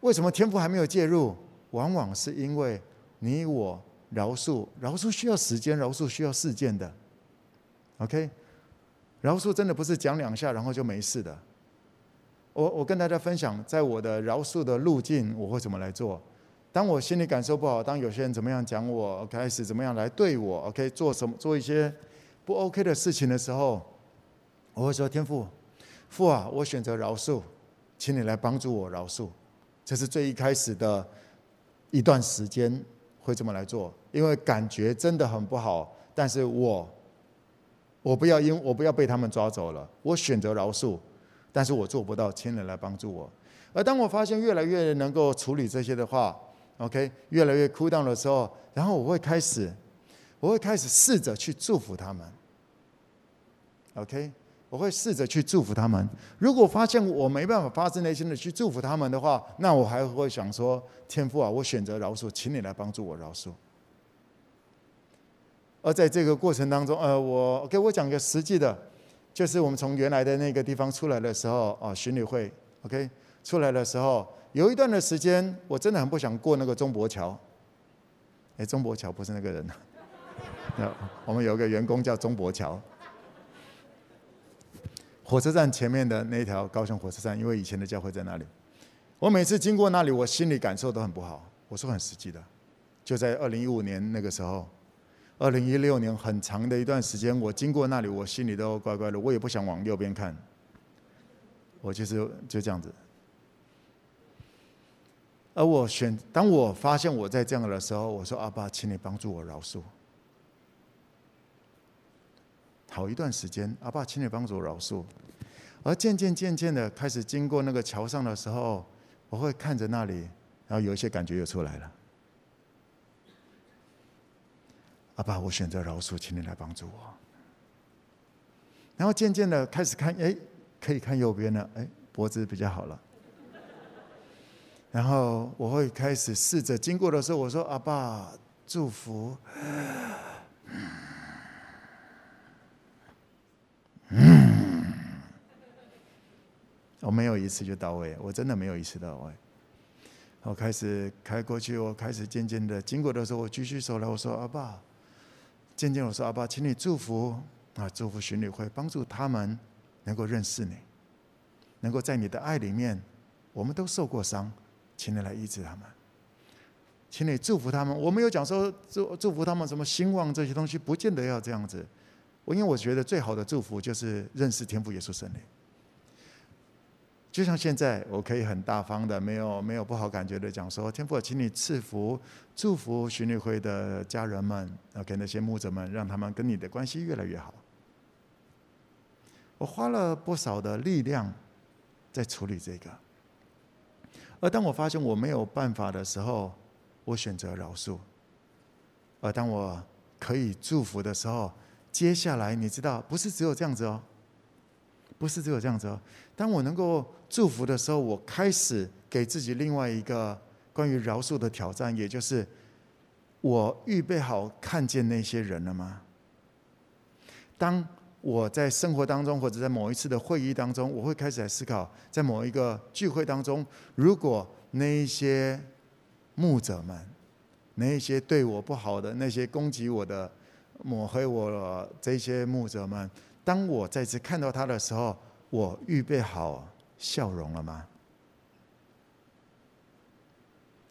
为什么天父还没有介入？往往是因为你我。饶恕，饶恕需要时间，饶恕需要事件的。OK，饶恕真的不是讲两下然后就没事的。我我跟大家分享，在我的饶恕的路径，我会怎么来做？当我心里感受不好，当有些人怎么样讲我，开始怎么样来对我，OK，做什么做一些不 OK 的事情的时候，我会说：天父，父啊，我选择饶恕，请你来帮助我饶恕。这是最一开始的一段时间会这么来做，因为感觉真的很不好，但是我我不要因我不要被他们抓走了，我选择饶恕。但是我做不到，请你来帮助我。而当我发现越来越能够处理这些的话，OK，越来越 cool down 的时候，然后我会开始，我会开始试着去祝福他们。OK，我会试着去祝福他们。如果发现我没办法发自内心的去祝福他们的话，那我还会想说：天父啊，我选择饶恕，请你来帮助我饶恕。而在这个过程当中，呃，我给我讲个实际的。就是我们从原来的那个地方出来的时候，啊，巡旅会，OK，出来的时候，有一段的时间，我真的很不想过那个中博桥。哎，中博桥不是那个人，我们有个员工叫中博桥。火车站前面的那条高雄火车站，因为以前的教会在那里，我每次经过那里，我心里感受都很不好。我说很实际的，就在二零一五年那个时候。二零一六年很长的一段时间，我经过那里，我心里都怪怪的，我也不想往右边看。我就是就这样子。而我选，当我发现我在这样的时候，我说：“阿爸，请你帮助我饶恕。”好一段时间，阿爸，请你帮助我饶恕。而渐渐渐渐的开始经过那个桥上的时候，我会看着那里，然后有一些感觉又出来了。阿爸，我选择饶恕，请你来帮助我。然后渐渐的开始看，哎，可以看右边了，哎，脖子比较好了。然后我会开始试着经过的时候，我说：“阿爸，祝福。”嗯，我没有一次就到位，我真的没有一次到位。我开始开过去，我开始渐渐的经过的时候，我举起手来，我说：“阿爸。”渐渐我说：“阿爸，请你祝福啊，祝福巡礼会，帮助他们能够认识你，能够在你的爱里面，我们都受过伤，请你来医治他们，请你祝福他们。我没有讲说祝祝福他们什么兴旺这些东西，不见得要这样子。我因为我觉得最好的祝福就是认识天父耶稣圣灵。”就像现在，我可以很大方的，没有没有不好感觉的讲说，天父，请你赐福、祝福巡礼会的家人们，啊，给那些牧者们，让他们跟你的关系越来越好。我花了不少的力量在处理这个，而当我发现我没有办法的时候，我选择饶恕。而当我可以祝福的时候，接下来你知道，不是只有这样子哦。不是只有这样子哦。当我能够祝福的时候，我开始给自己另外一个关于饶恕的挑战，也就是我预备好看见那些人了吗？当我在生活当中，或者在某一次的会议当中，我会开始来思考，在某一个聚会当中，如果那一些牧者们，那一些对我不好的、那些攻击我的、抹黑我这些牧者们。当我再次看到他的时候，我预备好笑容了吗？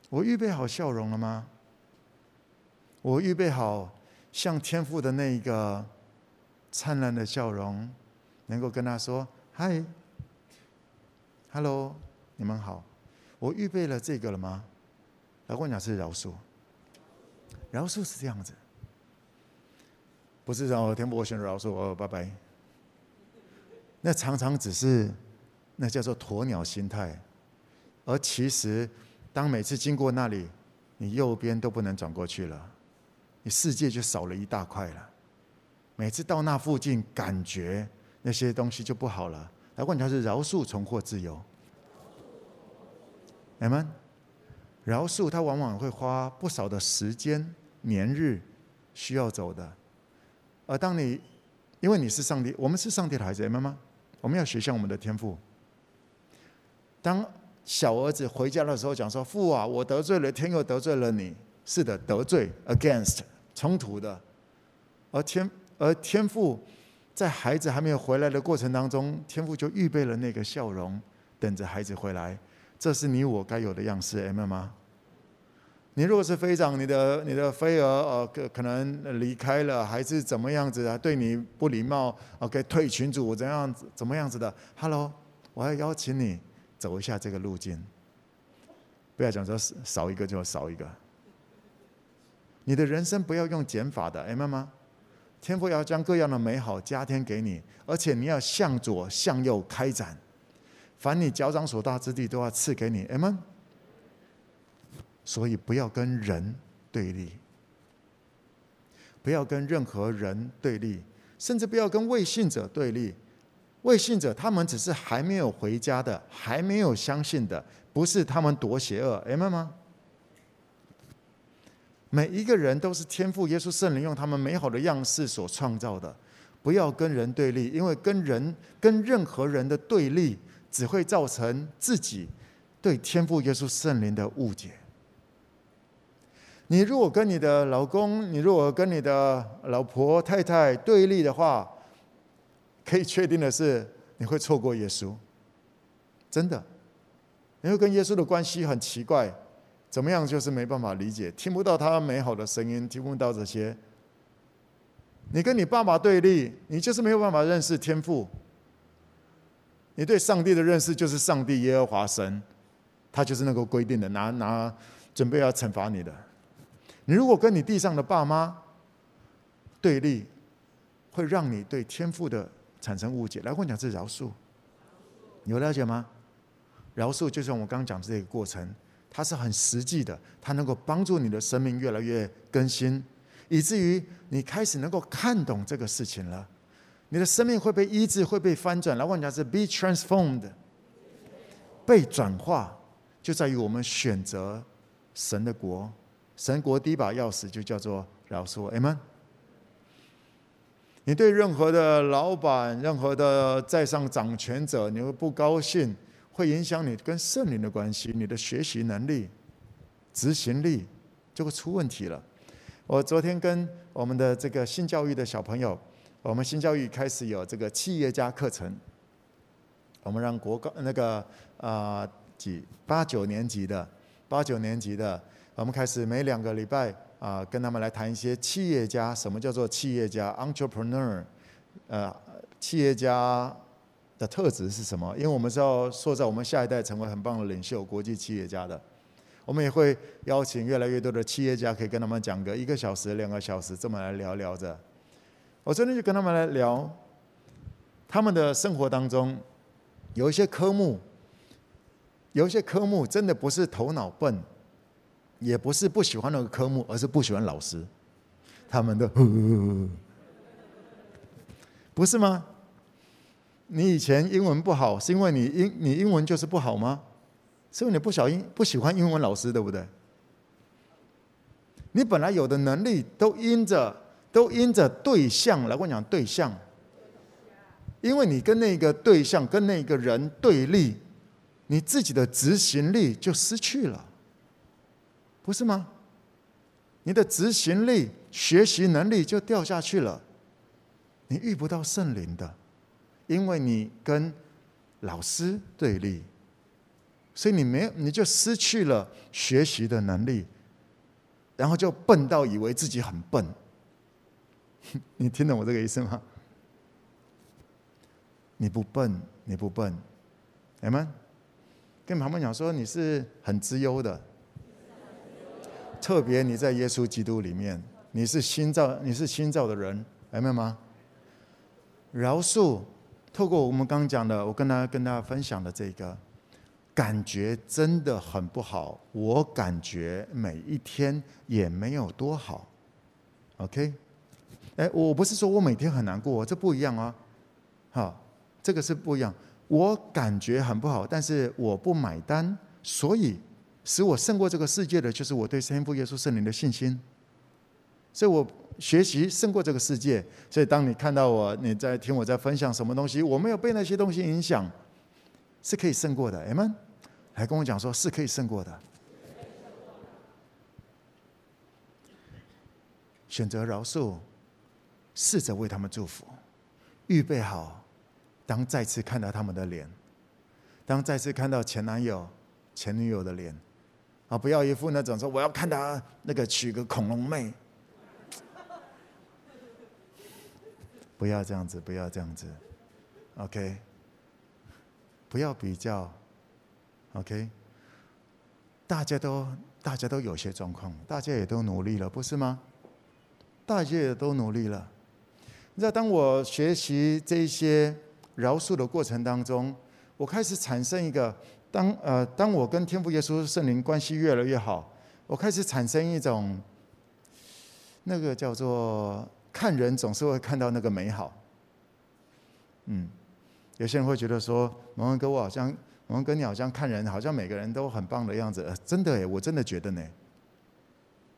我预备好笑容了吗？我预备好像天父的那一个灿烂的笑容，能够跟他说：“嗨，Hello，你们好。”我预备了这个了吗？来，我讲是饶恕，饶恕是这样子。不是让我天不，我选饶恕，我拜拜。那常常只是，那叫做鸵鸟心态，而其实，当每次经过那里，你右边都不能转过去了，你世界就少了一大块了。每次到那附近，感觉那些东西就不好了。来问他是饶恕重获自由，你们饶恕他往往会花不少的时间、年日需要走的。而当你，因为你是上帝，我们是上帝的孩子，明白吗？我们要学像我们的天赋。当小儿子回家的时候，讲说：“父啊，我得罪了天，又得罪了你。”是的，得罪 against 冲突的。而天而天父在孩子还没有回来的过程当中，天父就预备了那个笑容，等着孩子回来。这是你我该有的样式，Amen 吗？你如果是飞长，你的你的飞蛾呃可可能离开了，还是怎么样子啊？对你不礼貌，OK？退群组怎样？怎么样子的？Hello，我要邀请你走一下这个路径。不要讲说少一个就少一个。你的人生不要用减法的，Amen 吗？天父要将各样的美好加添给你，而且你要向左向右开展，凡你脚掌所到之地都要赐给你，Amen。所以不要跟人对立，不要跟任何人对立，甚至不要跟未信者对立。未信者他们只是还没有回家的，还没有相信的，不是他们多邪恶明白吗？每一个人都是天赋耶稣圣灵用他们美好的样式所创造的。不要跟人对立，因为跟人跟任何人的对立，只会造成自己对天赋耶稣圣灵的误解。你如果跟你的老公，你如果跟你的老婆太太对立的话，可以确定的是，你会错过耶稣。真的，你会跟耶稣的关系很奇怪，怎么样就是没办法理解，听不到他美好的声音，听不到这些。你跟你爸爸对立，你就是没有办法认识天父。你对上帝的认识就是上帝耶和华神，他就是那个规定的，拿拿准备要惩罚你的。你如果跟你地上的爸妈对立，会让你对天赋的产生误解。来，我讲是饶恕，有了解吗？饶恕就像我刚刚讲的这个过程，它是很实际的，它能够帮助你的生命越来越更新，以至于你开始能够看懂这个事情了。你的生命会被医治，会被翻转。来，我讲是 be transformed，被转化，就在于我们选择神的国。神国第一把钥匙就叫做饶恕，Amen。你对任何的老板、任何的在上掌权者，你会不高兴，会影响你跟圣灵的关系，你的学习能力、执行力就会出问题了。我昨天跟我们的这个新教育的小朋友，我们新教育开始有这个企业家课程，我们让国高那个啊、几八九年级的八九年级的，我们开始每两个礼拜。啊，跟他们来谈一些企业家，什么叫做企业家 （entrepreneur）？呃，企业家的特质是什么？因为我们是要塑造我们下一代成为很棒的领袖、国际企业家的。我们也会邀请越来越多的企业家，可以跟他们讲个一个小时、两个小时，这么来聊聊着。我昨天就跟他们来聊，他们的生活当中有一些科目，有一些科目真的不是头脑笨。也不是不喜欢那个科目，而是不喜欢老师。他们的，不是吗？你以前英文不好，是因为你英你英文就是不好吗？是因为你不小英不喜欢英文老师，对不对？你本来有的能力都因着都因着对象来，我讲对象，因为你跟那个对象跟那个人对立，你自己的执行力就失去了。不是吗？你的执行力、学习能力就掉下去了。你遇不到圣灵的，因为你跟老师对立，所以你没，你就失去了学习的能力，然后就笨到以为自己很笨。你听懂我这个意思吗？你不笨，你不笨，阿们，跟旁边讲说你是很资优的。特别你在耶稣基督里面，你是新造，你是新造的人，明白吗？饶恕，透过我们刚刚讲的，我跟大家跟大家分享的这个，感觉真的很不好。我感觉每一天也没有多好。OK，哎，我不是说我每天很难过，这不一样啊。好，这个是不一样。我感觉很不好，但是我不买单，所以。使我胜过这个世界的，就是我对天父耶稣圣灵的信心。所以我学习胜过这个世界。所以当你看到我，你在听我在分享什么东西，我没有被那些东西影响，是可以胜过的。阿们，还跟我讲说是可以胜过的。选择饶恕，试着为他们祝福，预备好，当再次看到他们的脸，当再次看到前男友、前女友的脸，啊，不要一副那种说我要看他那个娶个恐龙妹，不要这样子，不要这样子，OK，不要比较，OK，大家都大家都有些状况，大家也都努力了，不是吗？大家也都努力了。你知道，当我学习这些饶恕的过程当中，我开始产生一个，当呃，当我跟天父耶稣圣灵关系越来越好，我开始产生一种，那个叫做看人总是会看到那个美好。嗯，有些人会觉得说，蒙恩哥，我好像蒙恩哥，你好像看人，好像每个人都很棒的样子。呃，真的诶，我真的觉得呢，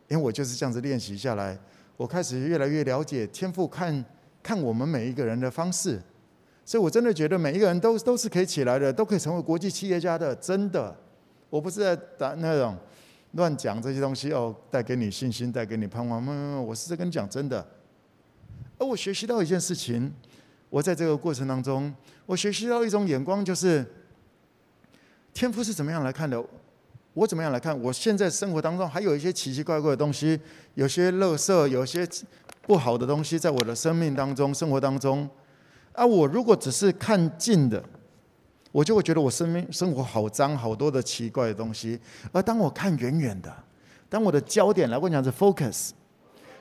因为我就是这样子练习下来。我开始越来越了解天父看看我们每一个人的方式，所以我真的觉得每一个人都都是可以起来的，都可以成为国际企业家的。真的，我不是在打那种乱讲这些东西哦，带给你信心，带给你盼望。没有没有，我是在跟你讲真的。而我学习到一件事情，我在这个过程当中，我学习到一种眼光，就是天赋是怎么样来看的。我怎么样来看？我现在生活当中还有一些奇奇怪怪的东西，有些垃圾，有些不好的东西，在我的生命当中、生活当中。啊，我如果只是看近的，我就会觉得我生命生活好脏，好多的奇怪的东西。而当我看远远的，当我的焦点来，我讲是 focus，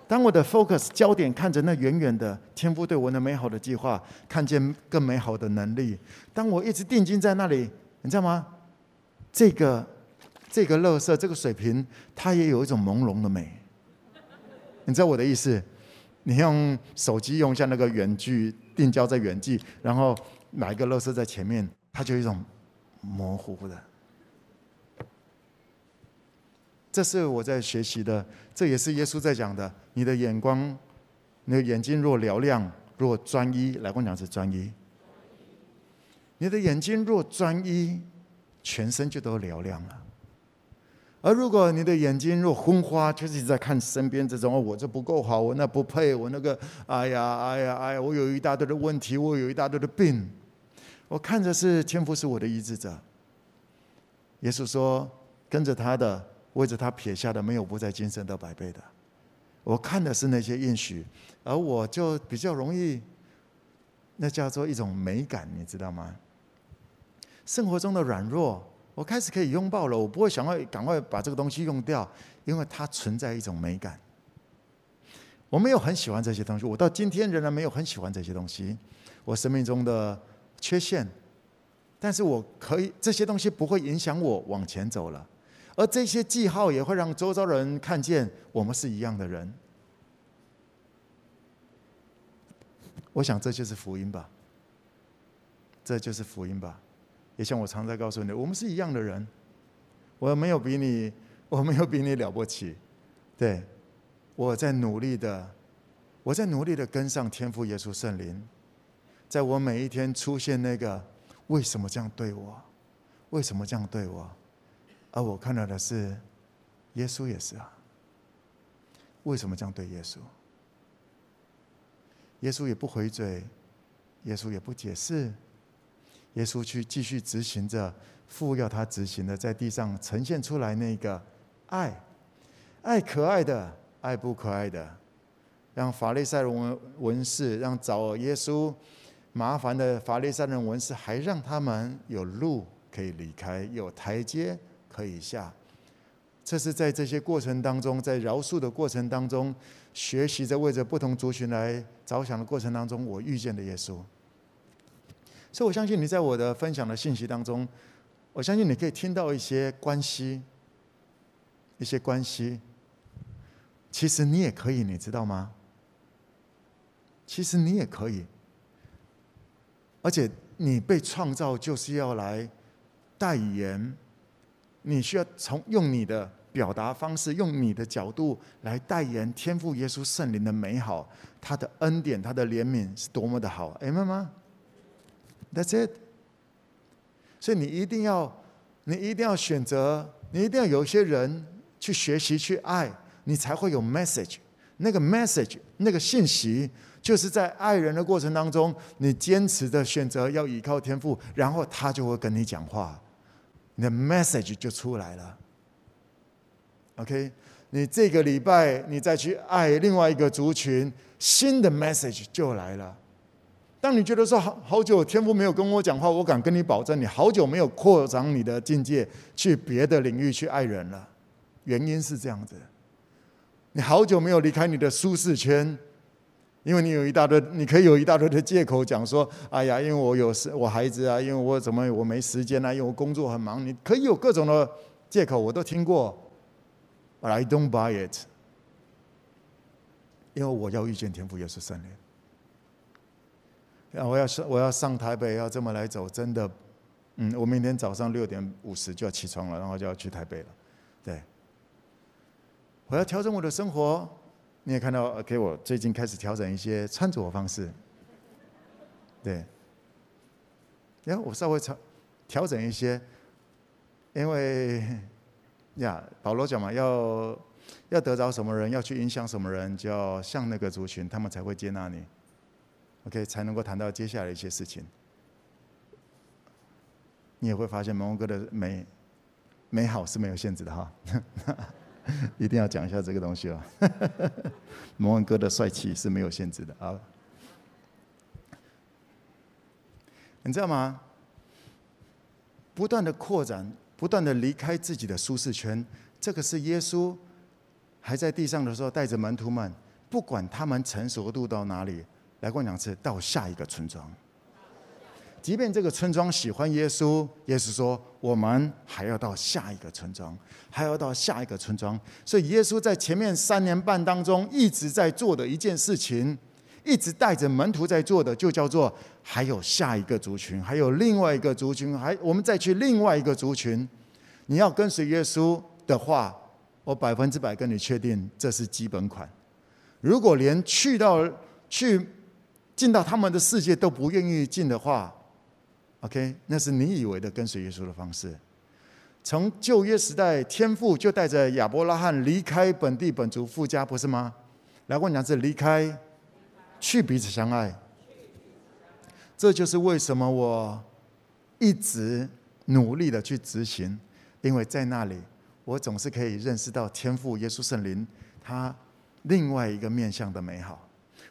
当我的 focus 焦点看着那远远的天父对我那美好的计划，看见更美好的能力。当我一直定睛在那里，你知道吗？这个。这个乐色，这个水瓶，它也有一种朦胧的美。你知道我的意思？你用手机用一下那个远距定焦在远距，然后哪一个垃圾在前面，它就有一种模糊的。这是我在学习的，这也是耶稣在讲的。你的眼光，你的眼睛若嘹亮，若专一，来跟我讲是专一。你的眼睛若专一，全身就都嘹亮了。而如果你的眼睛若昏花，就是在看身边这种，哦，我这不够好，我那不配，我那个，哎呀，哎呀，哎呀，我有一大堆的问题，我有一大堆的病。我看着是天父是我的医治者。耶稣说，跟着他的，为着他撇下的，没有不在今生得百倍的。我看的是那些应许，而我就比较容易，那叫做一种美感，你知道吗？生活中的软弱。我开始可以拥抱了，我不会想要赶快把这个东西用掉，因为它存在一种美感。我没有很喜欢这些东西，我到今天仍然没有很喜欢这些东西，我生命中的缺陷。但是我可以，这些东西不会影响我往前走了，而这些记号也会让周遭人看见我们是一样的人。我想这就是福音吧，这就是福音吧。也像我常在告诉你，我们是一样的人，我没有比你，我没有比你了不起，对，我在努力的，我在努力的跟上天父耶稣圣灵，在我每一天出现那个为什么这样对我，为什么这样对我，而我看到的是耶稣也是啊，为什么这样对耶稣？耶稣也不回嘴，耶稣也不解释。耶稣去继续执行着父要他执行的，在地上呈现出来那个爱，爱可爱的，爱不可爱的，让法利赛人文文士，让找耶稣麻烦的法利赛人文士，还让他们有路可以离开，有台阶可以下。这是在这些过程当中，在饶恕的过程当中，学习着为着不同族群来着想的过程当中，我遇见的耶稣。所以，我相信你在我的分享的信息当中，我相信你可以听到一些关系，一些关系。其实你也可以，你知道吗？其实你也可以，而且你被创造就是要来代言，你需要从用你的表达方式，用你的角度来代言天赋耶稣圣灵的美好，他的恩典，他的怜悯是多么的好，明白吗？That's it。所以你一定要，你一定要选择，你一定要有一些人去学习去爱，你才会有 message，那个 message，那个信息，就是在爱人的过程当中，你坚持的选择要依靠天赋，然后他就会跟你讲话，你的 message 就出来了。OK，你这个礼拜你再去爱另外一个族群，新的 message 就来了。当你觉得说好好久天父没有跟我讲话，我敢跟你保证，你好久没有扩张你的境界，去别的领域去爱人了。原因是这样子，你好久没有离开你的舒适圈，因为你有一大堆，你可以有一大堆的借口讲说，哎呀，因为我有事，我孩子啊，因为我怎么我没时间啊，因为我工作很忙，你可以有各种的借口，我都听过，But I don't buy it，因为我要遇见天父耶稣圣灵。啊我要上我要上台北，要这么来走，真的，嗯，我明天早上六点五十就要起床了，然后就要去台北了，对。我要调整我的生活，你也看到，OK，我最近开始调整一些穿着方式，对。然后我稍微调调整一些，因为呀，保罗讲嘛，要要得着什么人，要去影响什么人，就要像那个族群，他们才会接纳你。OK，才能够谈到接下来一些事情。你也会发现，蒙恩哥的美美好是没有限制的哈，一定要讲一下这个东西哦。蒙恩哥的帅气是没有限制的啊。你知道吗？不断的扩展，不断的离开自己的舒适圈，这个是耶稣还在地上的时候，带着门徒们，不管他们成熟度到哪里。来过两次，到下一个村庄。即便这个村庄喜欢耶稣，耶稣说：“我们还要到下一个村庄，还要到下一个村庄。”所以，耶稣在前面三年半当中一直在做的一件事情，一直带着门徒在做的，就叫做还有下一个族群，还有另外一个族群，还我们再去另外一个族群。你要跟随耶稣的话，我百分之百跟你确定，这是基本款。如果连去到去。进到他们的世界都不愿意进的话，OK，那是你以为的跟随耶稣的方式。从旧约时代，天父就带着亚伯拉罕离开本地本族父家，不是吗？来过两次离开，去彼此相爱。这就是为什么我一直努力的去执行，因为在那里，我总是可以认识到天父耶稣圣灵他另外一个面向的美好。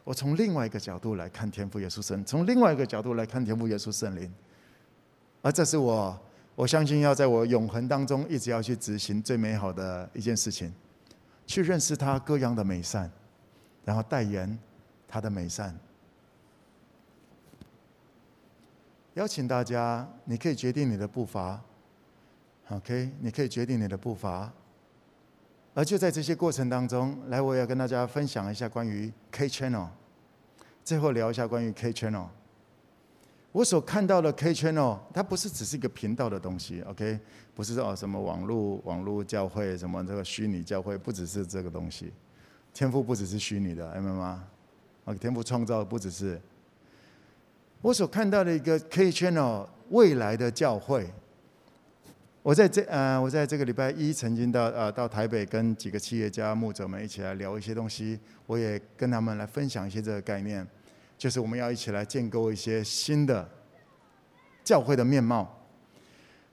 我从另外一个角度来看天父耶稣圣，从另外一个角度来看天父耶稣圣灵，而这是我我相信要在我永恒当中一直要去执行最美好的一件事情，去认识他各样的美善，然后代言他的美善。邀请大家，你可以决定你的步伐，OK，你可以决定你的步伐。而就在这些过程当中，来，我要跟大家分享一下关于 K Channel，最后聊一下关于 K Channel。我所看到的 K Channel，它不是只是一个频道的东西，OK？不是说哦什么网络网络教会，什么这个虚拟教会，不只是这个东西。天赋不只是虚拟的，明白吗？OK？天赋创造的不只是。我所看到的一个 K Channel 未来的教会。我在这呃，我在这个礼拜一曾经到呃到台北跟几个企业家牧者们一起来聊一些东西，我也跟他们来分享一些这个概念，就是我们要一起来建构一些新的教会的面貌。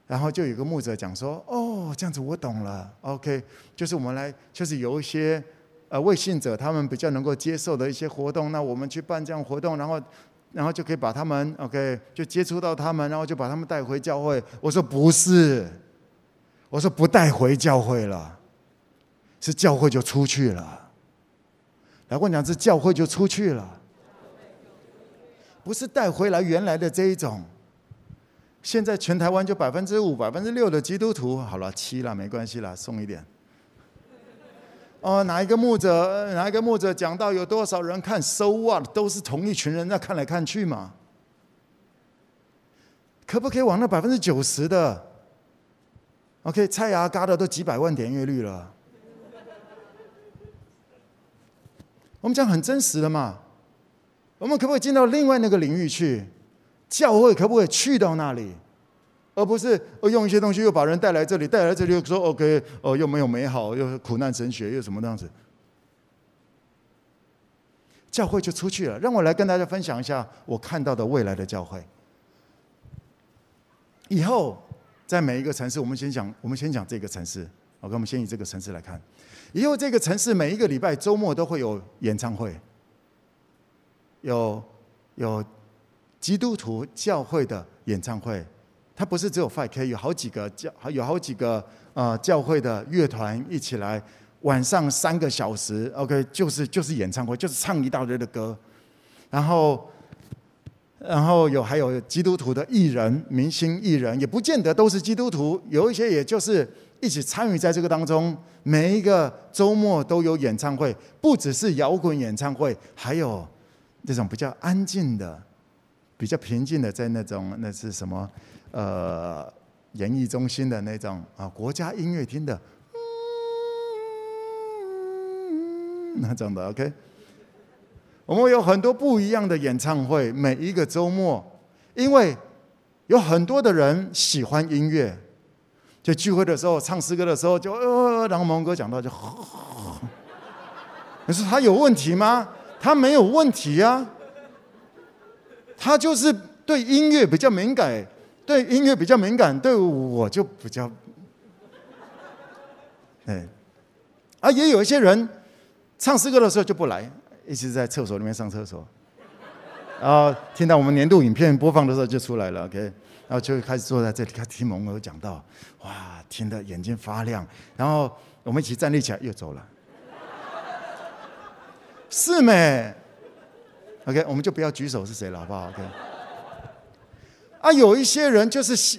然后就有个牧者讲说：“哦，这样子我懂了，OK，就是我们来就是有一些呃未信者他们比较能够接受的一些活动，那我们去办这样活动，然后。”然后就可以把他们，OK，就接触到他们，然后就把他们带回教会。我说不是，我说不带回教会了，是教会就出去了。来过两次，教会就出去了，不是带回来原来的这一种。现在全台湾就百分之五、百分之六的基督徒，好了，七了，没关系了，送一点。哦，哪一个牧者，哪一个牧者讲到有多少人看，so what，都是同一群人在看来看去嘛。可不可以往那百分之九十的？OK，蔡阿嘎的都几百万点阅率了。我们讲很真实的嘛。我们可不可以进到另外那个领域去？教会可不可以去到那里？而不是用一些东西又把人带来这里，带来这里又说 OK，哦，又没有美好，又苦难神学，又什么那样子？教会就出去了。让我来跟大家分享一下我看到的未来的教会。以后在每一个城市，我们先讲，我们先讲这个城市。OK，我们先以这个城市来看。以后这个城市每一个礼拜周末都会有演唱会，有有基督徒教会的演唱会。它不是只有 5K，有好几个教，有好几个呃教会的乐团一起来，晚上三个小时，OK，就是就是演唱会，就是唱一大堆的歌，然后然后有还有基督徒的艺人、明星艺人，也不见得都是基督徒，有一些也就是一起参与在这个当中。每一个周末都有演唱会，不只是摇滚演唱会，还有那种比较安静的、比较平静的，在那种那是什么？呃，演艺中心的那种啊，国家音乐厅的，嗯，那种的，OK。我们有很多不一样的演唱会，每一个周末，因为有很多的人喜欢音乐，就聚会的时候唱诗歌的时候就呃，然后蒙哥讲到就，可是他有问题吗？他没有问题呀，他就是对音乐比较敏感。对音乐比较敏感，对我就比较，哎，啊，也有一些人唱诗歌的时候就不来，一直在厕所里面上厕所，然后听到我们年度影片播放的时候就出来了，OK，然后就开始坐在这里，看听蒙哥讲道，哇，听得眼睛发亮，然后我们一起站立起来又走了，是没？OK，我们就不要举手是谁了，好不好？OK。啊，有一些人就是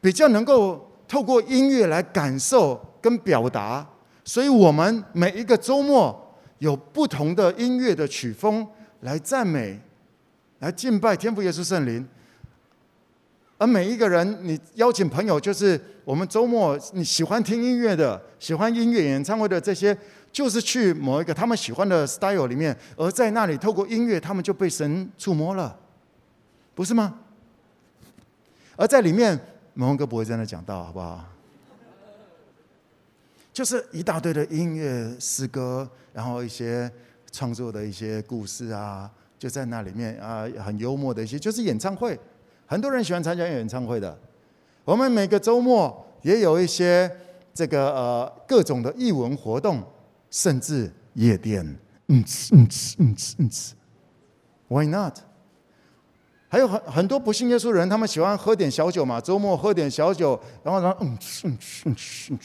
比较能够透过音乐来感受跟表达，所以我们每一个周末有不同的音乐的曲风来赞美、来敬拜天父耶稣圣灵。而每一个人，你邀请朋友，就是我们周末你喜欢听音乐的、喜欢音乐演唱会的这些，就是去某一个他们喜欢的 style 里面，而在那里透过音乐，他们就被神触摸了，不是吗？而在里面，蒙哥不会在那讲道，好不好？就是一大堆的音乐诗歌，然后一些创作的一些故事啊，就在那里面啊，很幽默的一些，就是演唱会。很多人喜欢参加演唱会的。我们每个周末也有一些这个呃各种的艺文活动，甚至夜店。嗯嗯嗯嗯 Why not？还有很很多不信耶稣的人，他们喜欢喝点小酒嘛，周末喝点小酒，然后然后嗯嗯嗯嗯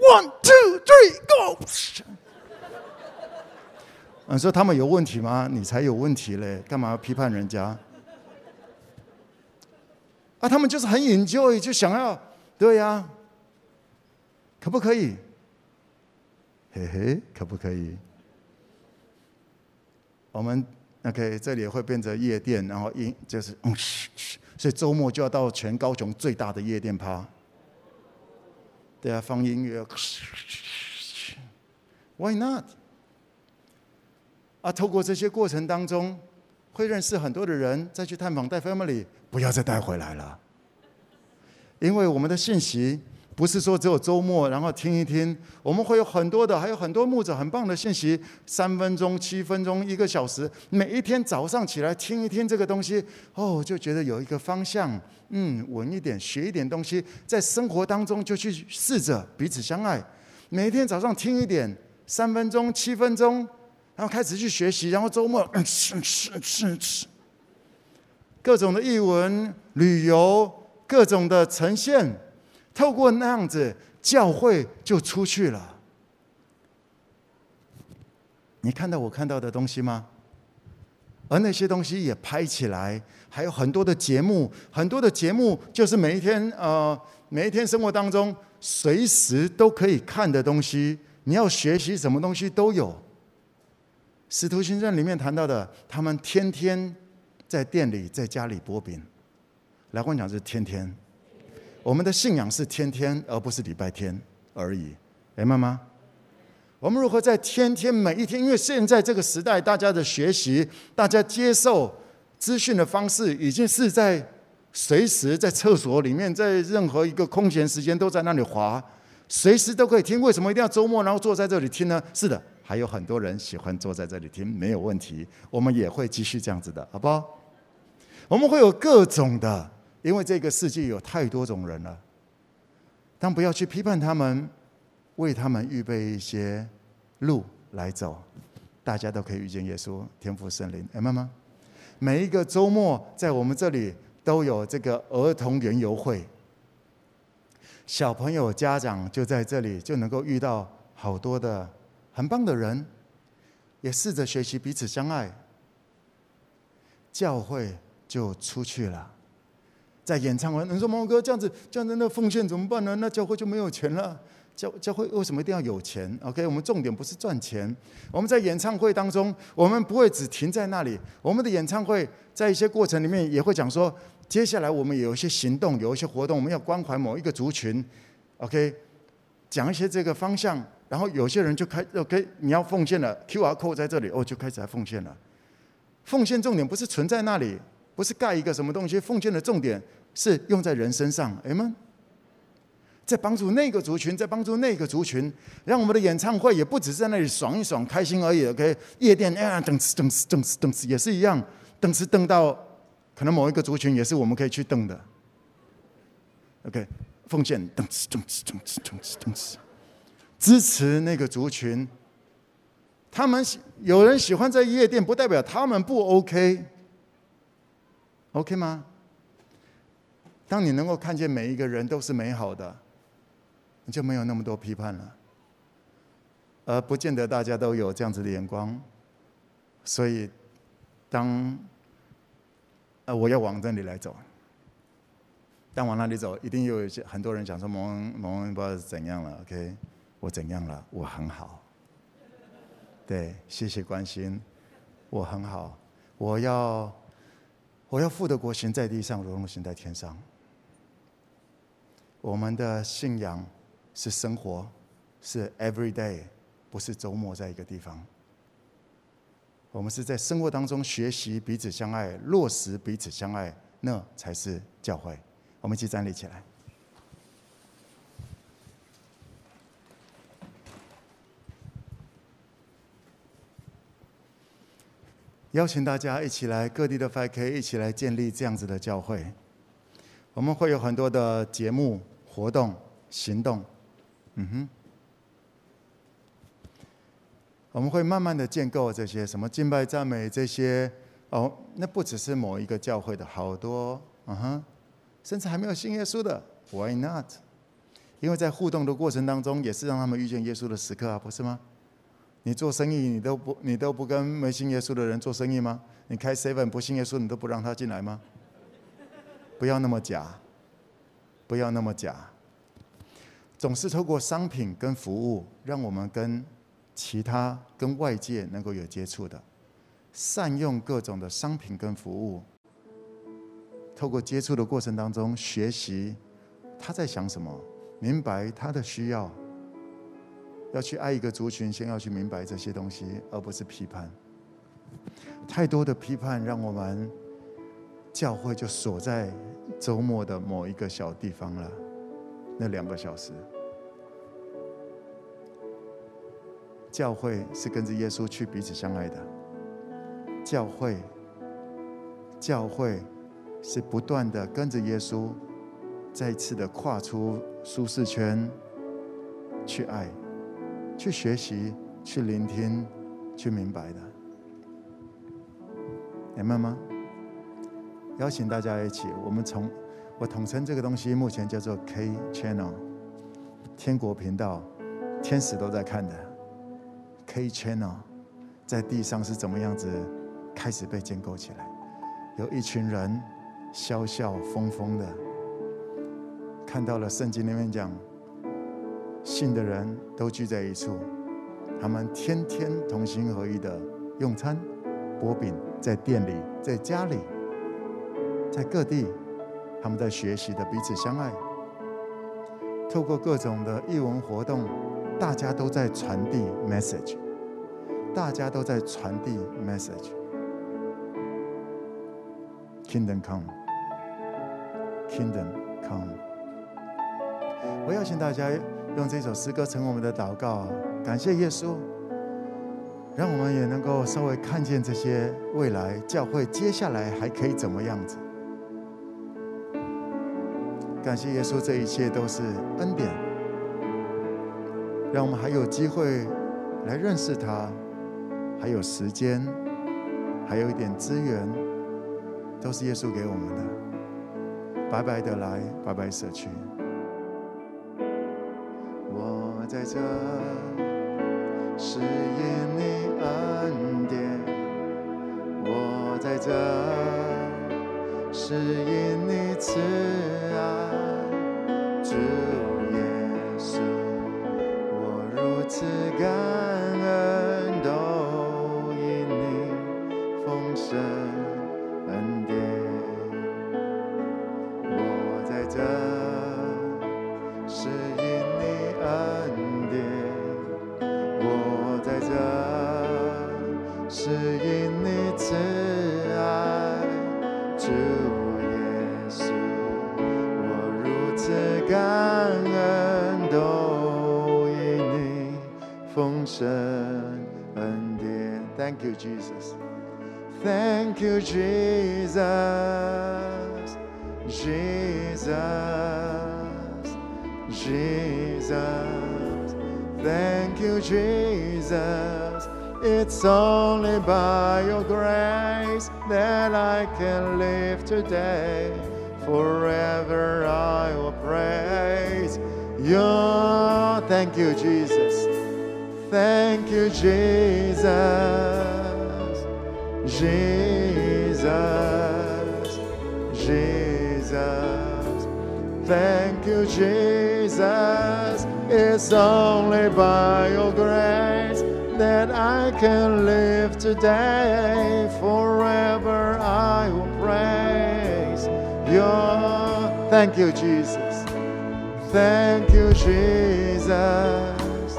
，one two three go。你说他们有问题吗？你才有问题嘞，干嘛要批判人家？啊，他们就是很 enjoy，就想要，对呀，可不可以？嘿嘿，可不可以？我们 OK，这里也会变成夜店，然后音就是嗯，所以周末就要到全高雄最大的夜店趴。对啊，放音乐，Why not？啊，透过这些过程当中，会认识很多的人，再去探访带 family，不要再带回来了，因为我们的信息。不是说只有周末，然后听一听，我们会有很多的，还有很多牧者很棒的信息，三分钟、七分钟、一个小时，每一天早上起来听一听这个东西，哦，就觉得有一个方向，嗯，稳一点，学一点东西，在生活当中就去试着彼此相爱。每一天早上听一点，三分钟、七分钟，然后开始去学习，然后周末，嗯，吃吃吃吃，各种的译文、旅游，各种的呈现。透过那样子，教会就出去了。你看到我看到的东西吗？而那些东西也拍起来，还有很多的节目，很多的节目就是每一天呃，每一天生活当中随时都可以看的东西。你要学习什么东西都有。使徒行传里面谈到的，他们天天在店里，在家里擘饼。来，我讲是天天。我们的信仰是天天，而不是礼拜天而已，明白吗？我们如何在天天每一天？因为现在这个时代，大家的学习、大家接受资讯的方式，已经是在随时在厕所里面，在任何一个空闲时间都在那里滑。随时都可以听。为什么一定要周末然后坐在这里听呢？是的，还有很多人喜欢坐在这里听，没有问题。我们也会继续这样子的，好不好？我们会有各种的，因为这个世界有太多种人了。但不要去批判他们，为他们预备一些路来走，大家都可以遇见耶稣、天父、圣灵，明白吗？每一个周末在我们这里都有这个儿童园游会，小朋友家长就在这里就能够遇到好多的很棒的人，也试着学习彼此相爱，教会就出去了。在演唱会，你说毛哥这样子，这样子那奉献怎么办呢？那教会就没有钱了。教教会为什么一定要有钱？OK，我们重点不是赚钱。我们在演唱会当中，我们不会只停在那里。我们的演唱会在一些过程里面也会讲说，接下来我们有一些行动，有一些活动，我们要关怀某一个族群。OK，讲一些这个方向，然后有些人就开 OK，你要奉献了，QR code 在这里，哦，就开始来奉献了。奉献重点不是存在那里。不是盖一个什么东西，奉献的重点是用在人身上，哎们，在帮助那个族群，在帮助那个族群，让我们的演唱会也不只是在那里爽一爽、开心而已。OK，夜店哎呀，噔哧噔哧噔哧噔哧也是一样，噔哧噔到可能某一个族群也是我们可以去噔的。OK，奉献噔哧噔哧噔哧噔哧噔哧，支持那个族群。他们有人喜欢在夜店，不代表他们不 OK。OK 吗？当你能够看见每一个人都是美好的，你就没有那么多批判了。而不见得大家都有这样子的眼光，所以当呃我要往这里来走，但往那里走，一定有一些很多人讲说蒙恩蒙恩不知道是怎样了。OK，我怎样了？我很好。对，谢谢关心，我很好，我要。我要富的国行在地上，如同行在天上。我们的信仰是生活，是 every day，不是周末在一个地方。我们是在生活当中学习彼此相爱，落实彼此相爱，那才是教会。我们一起站立起来。邀请大家一起来，各地的 5K 一起来建立这样子的教会。我们会有很多的节目、活动、行动，嗯哼。我们会慢慢的建构这些什么敬拜、赞美这些哦，那不只是某一个教会的，好多，嗯哼，甚至还没有信耶稣的，Why not？因为在互动的过程当中，也是让他们遇见耶稣的时刻啊，不是吗？你做生意，你都不你都不跟没信耶稣的人做生意吗？你开 seven 不信耶稣，你都不让他进来吗？不要那么假，不要那么假。总是透过商品跟服务，让我们跟其他跟外界能够有接触的，善用各种的商品跟服务，透过接触的过程当中学习他在想什么，明白他的需要。要去爱一个族群，先要去明白这些东西，而不是批判。太多的批判，让我们教会就锁在周末的某一个小地方了，那两个小时。教会是跟着耶稣去彼此相爱的，教会，教会是不断的跟着耶稣，再次的跨出舒适圈，去爱。去学习，去聆听，去明白的，明白吗？邀请大家一起，我们从我统称这个东西，目前叫做 K Channel，天国频道，天使都在看的 K Channel，在地上是怎么样子开始被建构起来？有一群人笑笑疯疯的，看到了圣经里面讲。信的人都聚在一处，他们天天同心合意的用餐、擘饼，在店里、在家里、在各地，他们在学习的彼此相爱。透过各种的艺文活动，大家都在传递 message，大家都在传递 message。Kingdom come，Kingdom come。我邀请大家。用这首诗歌成我们的祷告。感谢耶稣，让我们也能够稍微看见这些未来教会接下来还可以怎么样子。感谢耶稣，这一切都是恩典，让我们还有机会来认识他，还有时间，还有一点资源，都是耶稣给我们的，白白的来，白白舍去。在这，是因你恩典；我在这，是因你慈爱。Thank you, Jesus. Thank you, Jesus. Jesus. Jesus. Thank you, Jesus. It's only by your grace that I can live today. Forever I will praise your. Thank you, Jesus. Thank you, Jesus.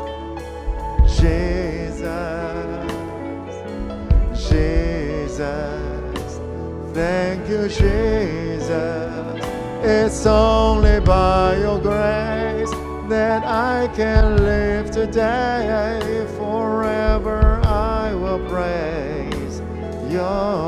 Jesus, Jesus, thank you, Jesus. It's only by your grace that I can live today. Forever I will praise your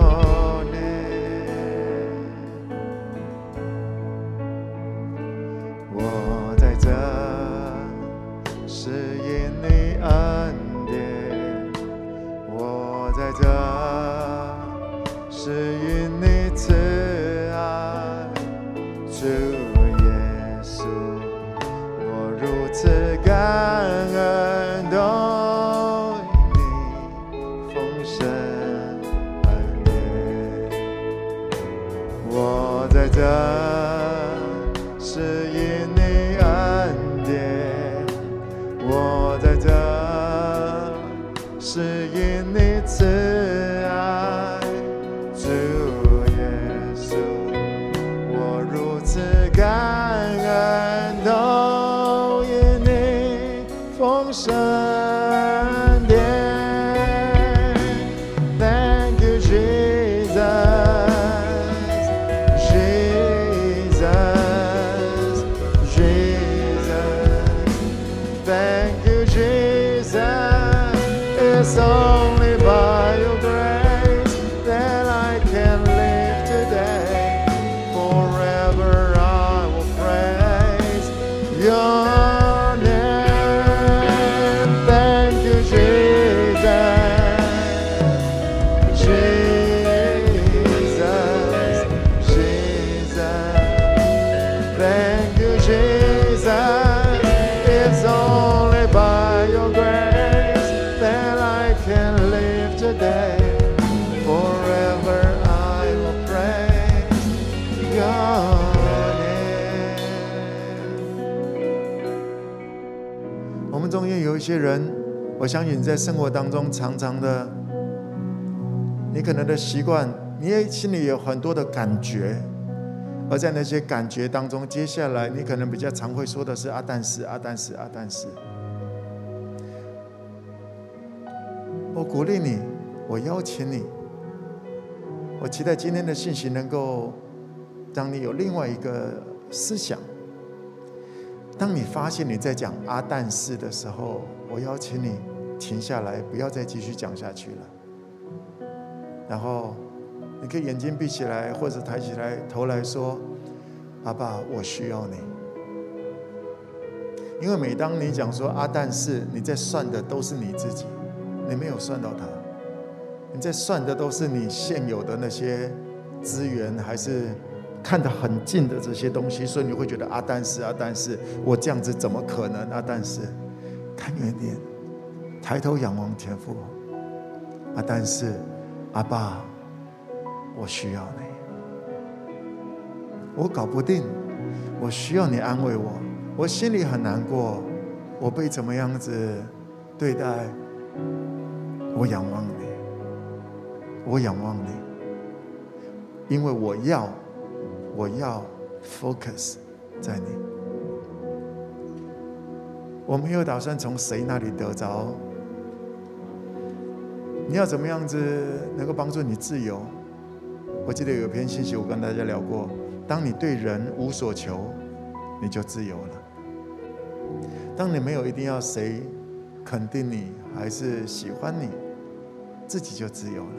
我相信你在生活当中常常的，你可能的习惯，你也心里有很多的感觉，而在那些感觉当中，接下来你可能比较常会说的是啊，但是啊，但是啊，但是。我鼓励你，我邀请你，我期待今天的信息能够让你有另外一个思想。当你发现你在讲阿但是的时候，我邀请你停下来，不要再继续讲下去了。然后，你可以眼睛闭起来，或者抬起来头来说：“阿爸，我需要你。”因为每当你讲说阿但是，你在算的都是你自己，你没有算到他，你在算的都是你现有的那些资源，还是？看得很近的这些东西，所以你会觉得啊，但是啊，但是我这样子怎么可能啊？但是看远点，抬头仰望天父啊，但是阿爸，我需要你，我搞不定，我需要你安慰我，我心里很难过，我被怎么样子对待？我仰望你，我仰望你，因为我要。我要 focus 在你，我没有打算从谁那里得着。你要怎么样子能够帮助你自由？我记得有一篇信息，我跟大家聊过：当你对人无所求，你就自由了；当你没有一定要谁肯定你，还是喜欢你，自己就自由了。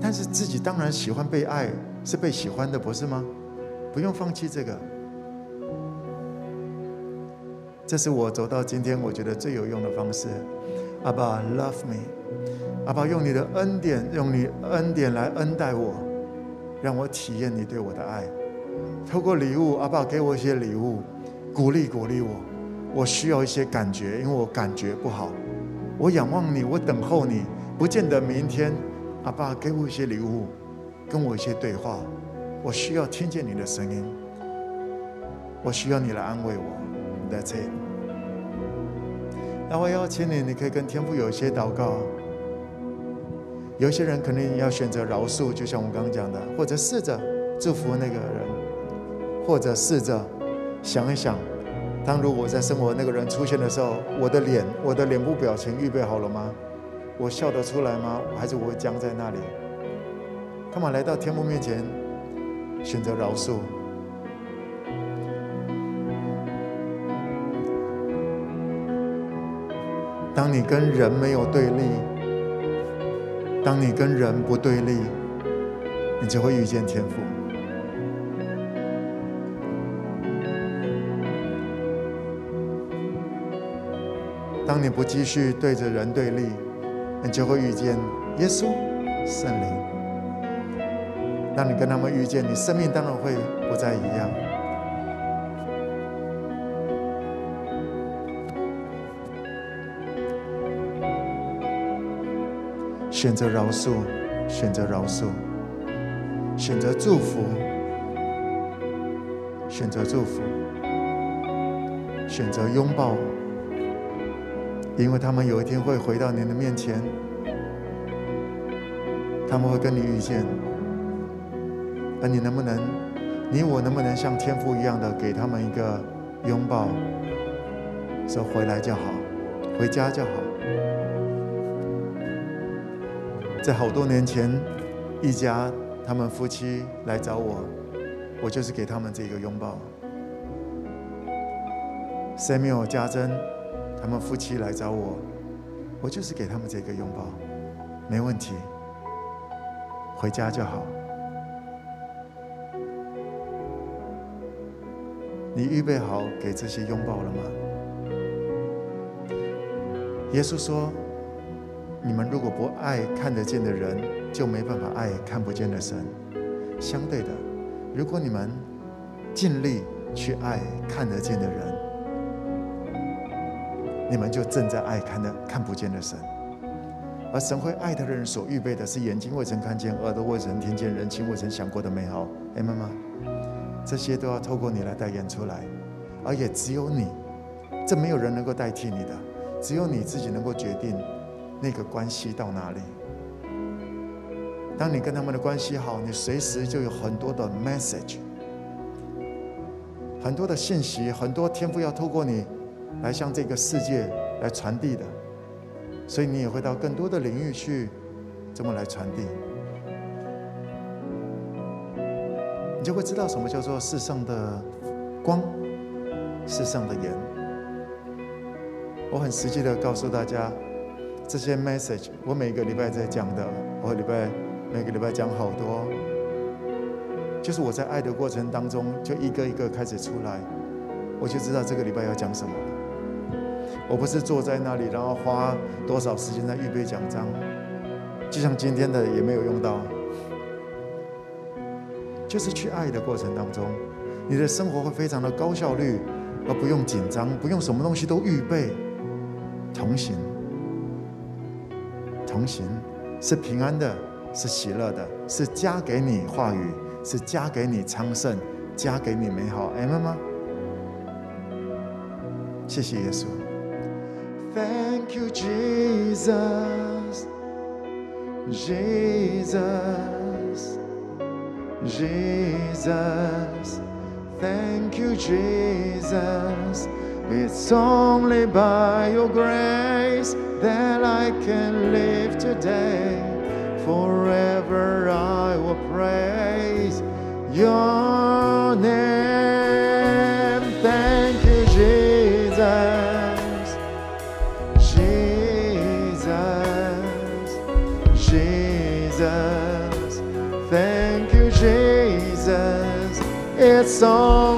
但是自己当然喜欢被爱。是被喜欢的，不是吗？不用放弃这个。这是我走到今天我觉得最有用的方式。阿爸，love me。阿爸，用你的恩典，用你恩典来恩待我，让我体验你对我的爱。透过礼物，阿爸给我一些礼物，鼓励鼓励我。我需要一些感觉，因为我感觉不好。我仰望你，我等候你，不见得明天。阿爸，给我一些礼物。跟我一些对话，我需要听见你的声音，我需要你来安慰我。That's it。那我邀请你，你可以跟天父有一些祷告。有些人可能要选择饶恕，就像我刚刚讲的，或者试着祝福那个人，或者试着想一想，当如果在生活那个人出现的时候，我的脸，我的脸部表情预备好了吗？我笑得出来吗？还是我会僵在那里？他们来到天父面前，选择饶恕。当你跟人没有对立，当你跟人不对立，你就会遇见天赋。当你不继续对着人对立，你就会遇见耶稣圣灵。当你跟他们遇见，你生命当然会不再一样。选择饶恕，选择饶恕，选择祝福，选择祝福，选择拥抱，因为他们有一天会回到您的面前，他们会跟你遇见。那你能不能，你我能不能像天父一样的给他们一个拥抱，说回来就好，回家就好。在好多年前，一家他们夫妻来找我，我就是给他们这个拥抱。Samuel 家珍他们夫妻来找我，我就是给他们这个拥抱，没问题，回家就好。你预备好给这些拥抱了吗？耶稣说：“你们如果不爱看得见的人，就没办法爱看不见的神。相对的，如果你们尽力去爱看得见的人，你们就正在爱看的看不见的神。而神会爱的人所预备的是眼睛未曾看见，耳朵未曾听见，人心未曾想过的美好。哎，妈妈。”这些都要透过你来代言出来，而也只有你，这没有人能够代替你的，只有你自己能够决定那个关系到哪里。当你跟他们的关系好，你随时就有很多的 message，很多的信息，很多天赋要透过你来向这个世界来传递的，所以你也会到更多的领域去这么来传递。你就会知道什么叫做世上的光，世上的盐。我很实际的告诉大家，这些 message 我每个礼拜在讲的，我礼拜每个礼拜讲好多，就是我在爱的过程当中，就一个一个开始出来，我就知道这个礼拜要讲什么。我不是坐在那里，然后花多少时间在预备讲章，就像今天的也没有用到，就是去爱的过程当中，你的生活会非常的高效率，而不用紧张，不用什么东西都预备。同行，同行是平安的，是喜乐的，是加给你话语，是加给你昌盛，加给你美好。阿们吗？谢谢耶稣。Thank you, Jesus, Jesus, Jesus. Thank you, Jesus. It's only by your grace that I can live today. Forever I will praise your name. Thank you, Jesus. Jesus. Jesus. Thank you, Jesus. It's only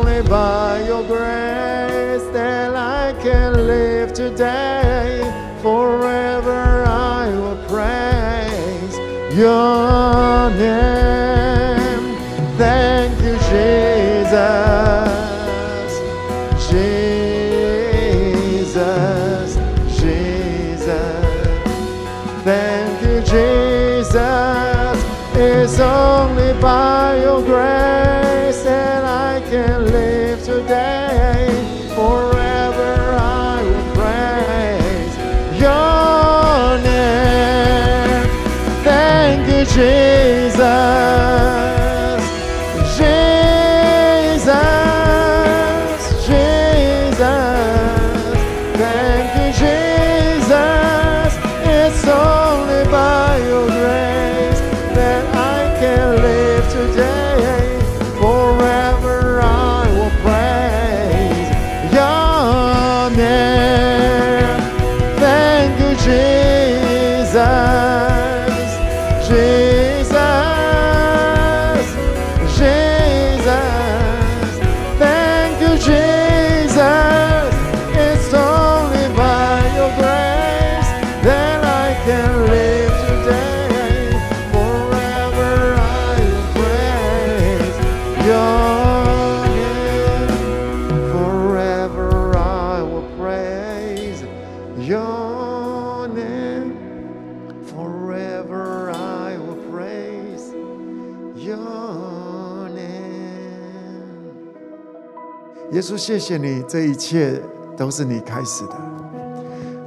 연해. 谢谢你，这一切都是你开始的。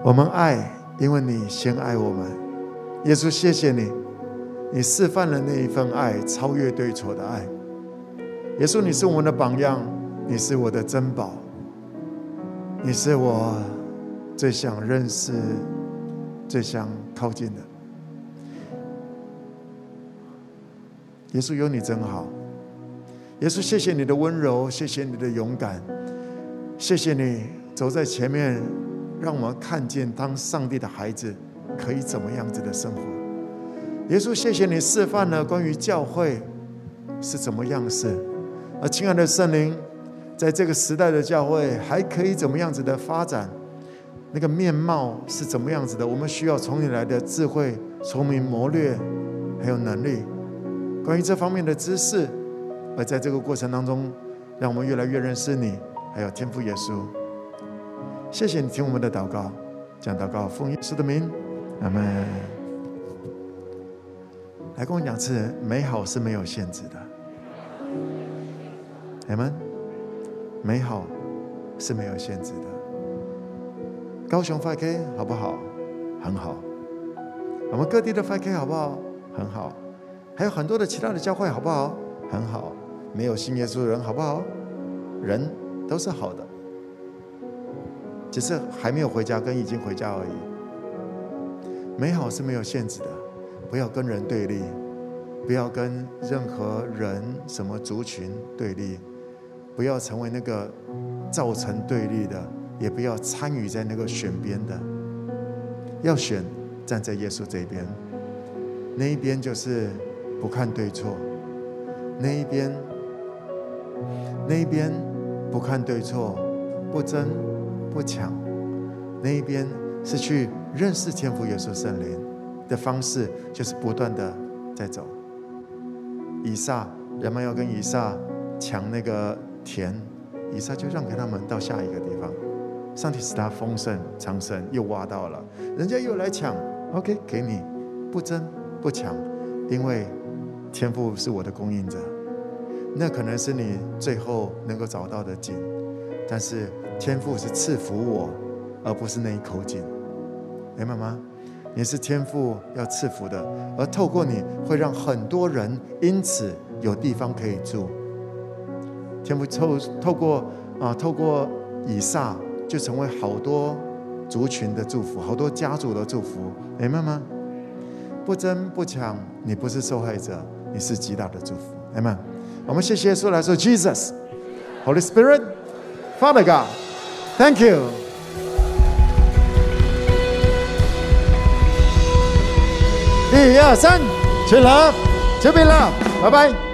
我们爱，因为你先爱我们。耶稣，谢谢你，你示范了那一份爱，超越对错的爱。耶稣，你是我们的榜样，你是我的珍宝，你是我最想认识、最想靠近的。耶稣，有你真好。耶稣，谢谢你的温柔，谢谢你的勇敢，谢谢你走在前面，让我们看见当上帝的孩子可以怎么样子的生活。耶稣，谢谢你示范了关于教会是怎么样式，而亲爱的圣灵，在这个时代的教会还可以怎么样子的发展，那个面貌是怎么样子的？我们需要从你来的智慧、聪明、谋略，还有能力。关于这方面的知识，而在这个过程当中，让我们越来越认识你，还有天父耶稣。谢谢你听我们的祷告，讲祷告奉耶稣的名，阿门。来跟我讲次，美好是没有限制的，阿门。美好是没有限制的。高雄 5K 好不好？很好。我们各地的 5K 好不好？很好。还有很多的其他的教会，好不好？很好。没有信耶稣的人，好不好？人都是好的，只是还没有回家跟已经回家而已。美好是没有限制的，不要跟人对立，不要跟任何人、什么族群对立，不要成为那个造成对立的，也不要参与在那个选边的。要选站在耶稣这边，那一边就是不看对错，那一边，那一边不看对错，不争不抢，那一边是去认识天父耶稣圣灵的方式，就是不断的在走。以撒，人们要跟以撒抢那个田，以撒就让给他们到下一个地方。上帝使他丰盛长盛，又挖到了，人家又来抢，OK，给你，不争不抢，因为天父是我的供应者，那可能是你最后能够找到的井，但是天父是赐福我，而不是那一口井，明白吗？你是天父要赐福的，而透过你会让很多人因此有地方可以住。天父透透过啊，透过以撒。就成为好多族群的祝福，好多家族的祝福，明白吗？不争不抢，你不是受害者，你是极大的祝福，明白吗？我们谢谢耶稣来说，Jesus，Holy Spirit，Father God，Thank you。一二三，起立，准备了，拜拜。